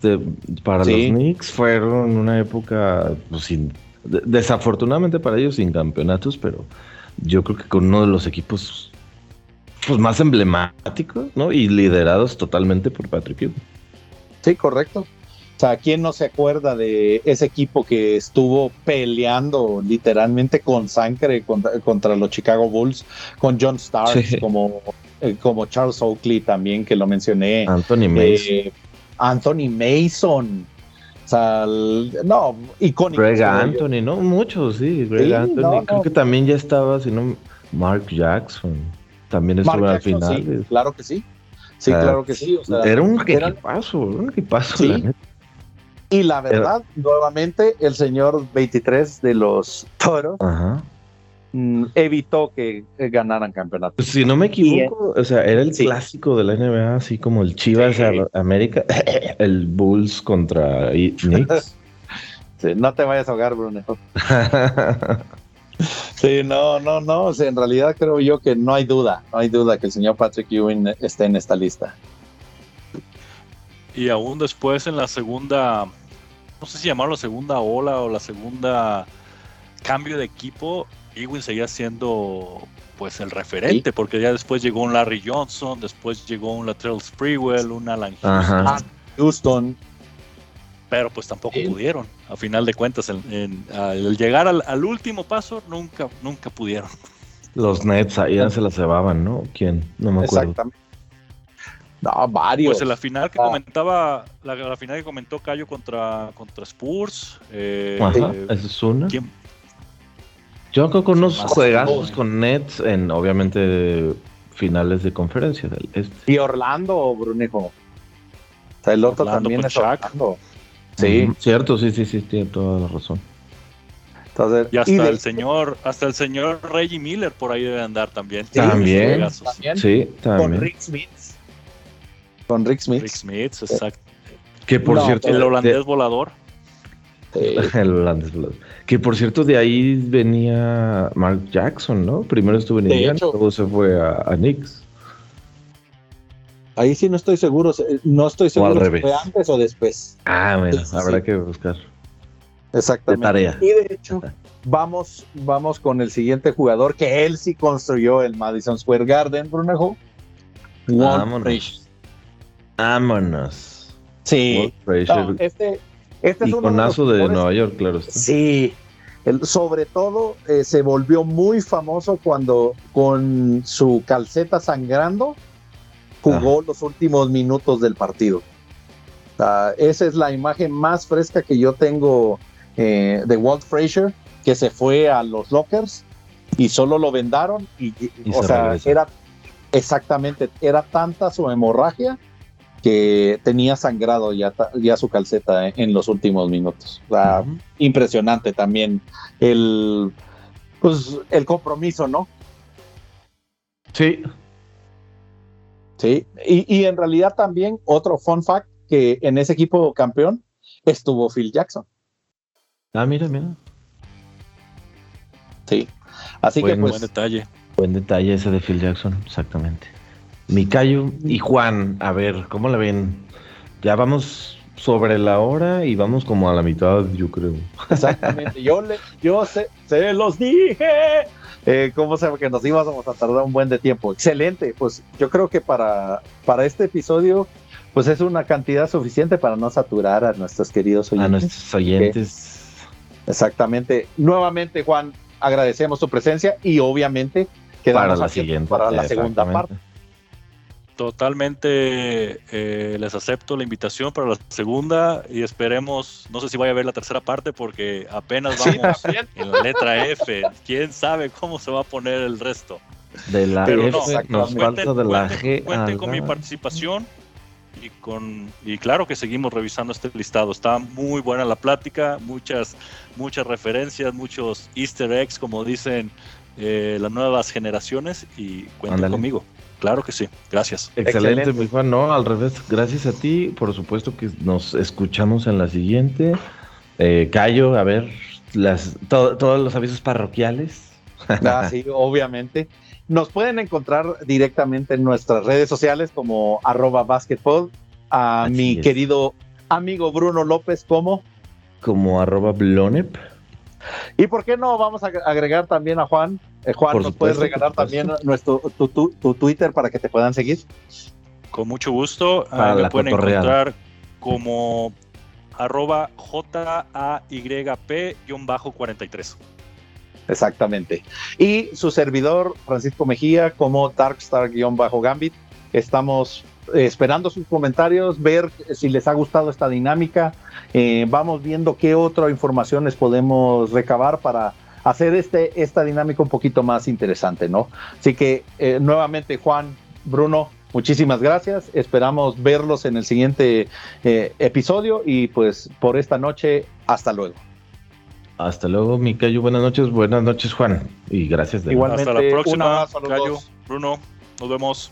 para los Knicks fueron una época, pues, sin, desafortunadamente para ellos sin campeonatos, pero yo creo que con uno de los equipos pues, más emblemáticos, ¿no? Y liderados totalmente por Patrick Ewing. Sí, correcto. O sea, ¿quién no se acuerda de ese equipo que estuvo peleando literalmente con sangre contra, los Chicago Bulls, con John Starks como, eh, como Charles Oakley también, que lo mencioné. Anthony Mason. Eh, Anthony Mason. O sea, no, icónico. Greg Anthony, ¿no? Muchos, sí. Greg Anthony. Creo que también ya estaba, si no, Mark Jackson. También estuvo al final. claro que sí. Sí, claro que sí. era un equipazo, un equipazo. Sí. Y la verdad, nuevamente, el señor 23 de los toros mm, evitó que ganaran campeonatos. Pues, si no me equivoco, o sea, era el clásico de la NBA, así como el Chivas América, el Bulls contra Knicks. no te vayas a ahogar, Bruno. Sí, no, no, no. en realidad creo yo que no hay duda, no hay duda que el señor Patrick Ewing esté en esta lista. Y aún después en la segunda no sé si llamarlo la segunda ola o la segunda cambio de equipo, Ewing seguía siendo pues el referente, porque ya después llegó un Larry Johnson, después llegó un Latrell Sprewell, un Alan Houston. Pero pues tampoco pudieron. A final de cuentas, en, al llegar al, último paso, nunca, nunca pudieron. Los Nets ahí ya se la cebaban, ¿no? ¿Quién? No me acuerdo. Exactamente. No, varios. Pues en la final que ah. comentaba, la, final que comentó Cayo contra, contra Spurs. Eh, esa es una. Yo creo con unos juegazos con Nets en, obviamente, finales de conferencia del este. Y Orlando, Brunejo. O sea, el otro también es Orlando. Sí. cierto, sí, sí, sí, tiene toda la razón. Entonces, y hasta el señor, hasta el señor Reggie Miller por ahí debe andar también. también, sí, también. Con Rick Smith con Rick Smith. Rick Smith, exacto. Que por cierto. El holandés volador. el holandés volador. Que por cierto, de ahí venía Mark Jackson, ¿no? Primero estuvo en Indiana, luego se fue a, Knicks. Ahí sí no estoy seguro, no estoy seguro si fue antes o después. Ah, bueno, habrá que buscar. Exactamente. tarea. Y de hecho, vamos, vamos con el siguiente jugador que él sí construyó el Madison Square Garden, Brunejo. Vámonos. Vámonos. Sí. este, este es Iconazo de, de Nueva York, claro. Sí. sobre todo eh, se volvió muy famoso cuando con su calceta sangrando jugó los últimos minutos del partido. esa es la imagen más fresca que yo tengo eh, de Walt Frazier, que se fue a los lockers y solo lo vendaron. Y, o sea, era exactamente, era tanta su hemorragia que tenía sangrado ya, ya su calceta en los últimos minutos. Impresionante también el, pues, el compromiso, ¿no? Sí. Sí, y, en realidad también otro fun fact que en ese equipo campeón estuvo Phil Jackson. Ah, mira, mira. Sí, así que pues... Buen detalle. Buen detalle ese de Phil Jackson, exactamente. Micayo y Juan, a ver, ¿cómo la ven? Ya vamos sobre la hora y vamos como a la mitad, yo creo. Exactamente, yo, le, yo se, se los dije. Eh, ¿Cómo se que nos íbamos a tardar un buen de tiempo? Excelente, pues yo creo que para, para este episodio pues es una cantidad suficiente para no saturar a nuestros queridos oyentes. A nuestros oyentes. exactamente. Nuevamente, Juan, agradecemos tu presencia y obviamente quedamos para la, siguiente, para la segunda parte. Totalmente eh, les acepto la invitación para la segunda y esperemos, no sé si vaya a ver la tercera parte porque apenas vamos en la letra F. ¿Quién sabe cómo se va a poner el resto? De la F nos falta de la G. Cuenten con mi participación y con y claro que seguimos revisando este listado. Está muy buena la plática, muchas muchas referencias, muchos Easter eggs como dicen eh, las nuevas generaciones y cuenten conmigo. Claro que sí, gracias. Excelente, mi Juan. No, al revés, gracias a ti. Por supuesto que nos escuchamos en la siguiente. Eh, Cayo, a ver, las, todos los avisos parroquiales. Ah, sí, obviamente. Nos pueden encontrar directamente en nuestras redes sociales como arroba basketball. A mi querido amigo Bruno López como... Como arroba blonep. ¿Y por qué no vamos a agregar también a Juan? Eh, Juan, ¿nos puedes regalar también nuestro, tu, Twitter para que te puedan seguir? Con mucho gusto. Ah, me pueden encontrar como arroba JAYP-43. Exactamente. Y su servidor, Francisco Mejía, como Darkstar-Gambit. Estamos esperando sus comentarios, ver si les ha gustado esta dinámica. Eh, vamos viendo qué otra información les podemos recabar para hacer este, esta dinámica un poquito más interesante, ¿no? Así que eh, nuevamente, Juan, Bruno, muchísimas gracias. Esperamos verlos en el siguiente eh, episodio y pues por esta noche, hasta luego. Hasta luego, Micayo. Buenas noches, buenas noches, Juan. Y gracias de Igualmente, Hasta la próxima, Cayo, Bruno. Nos vemos.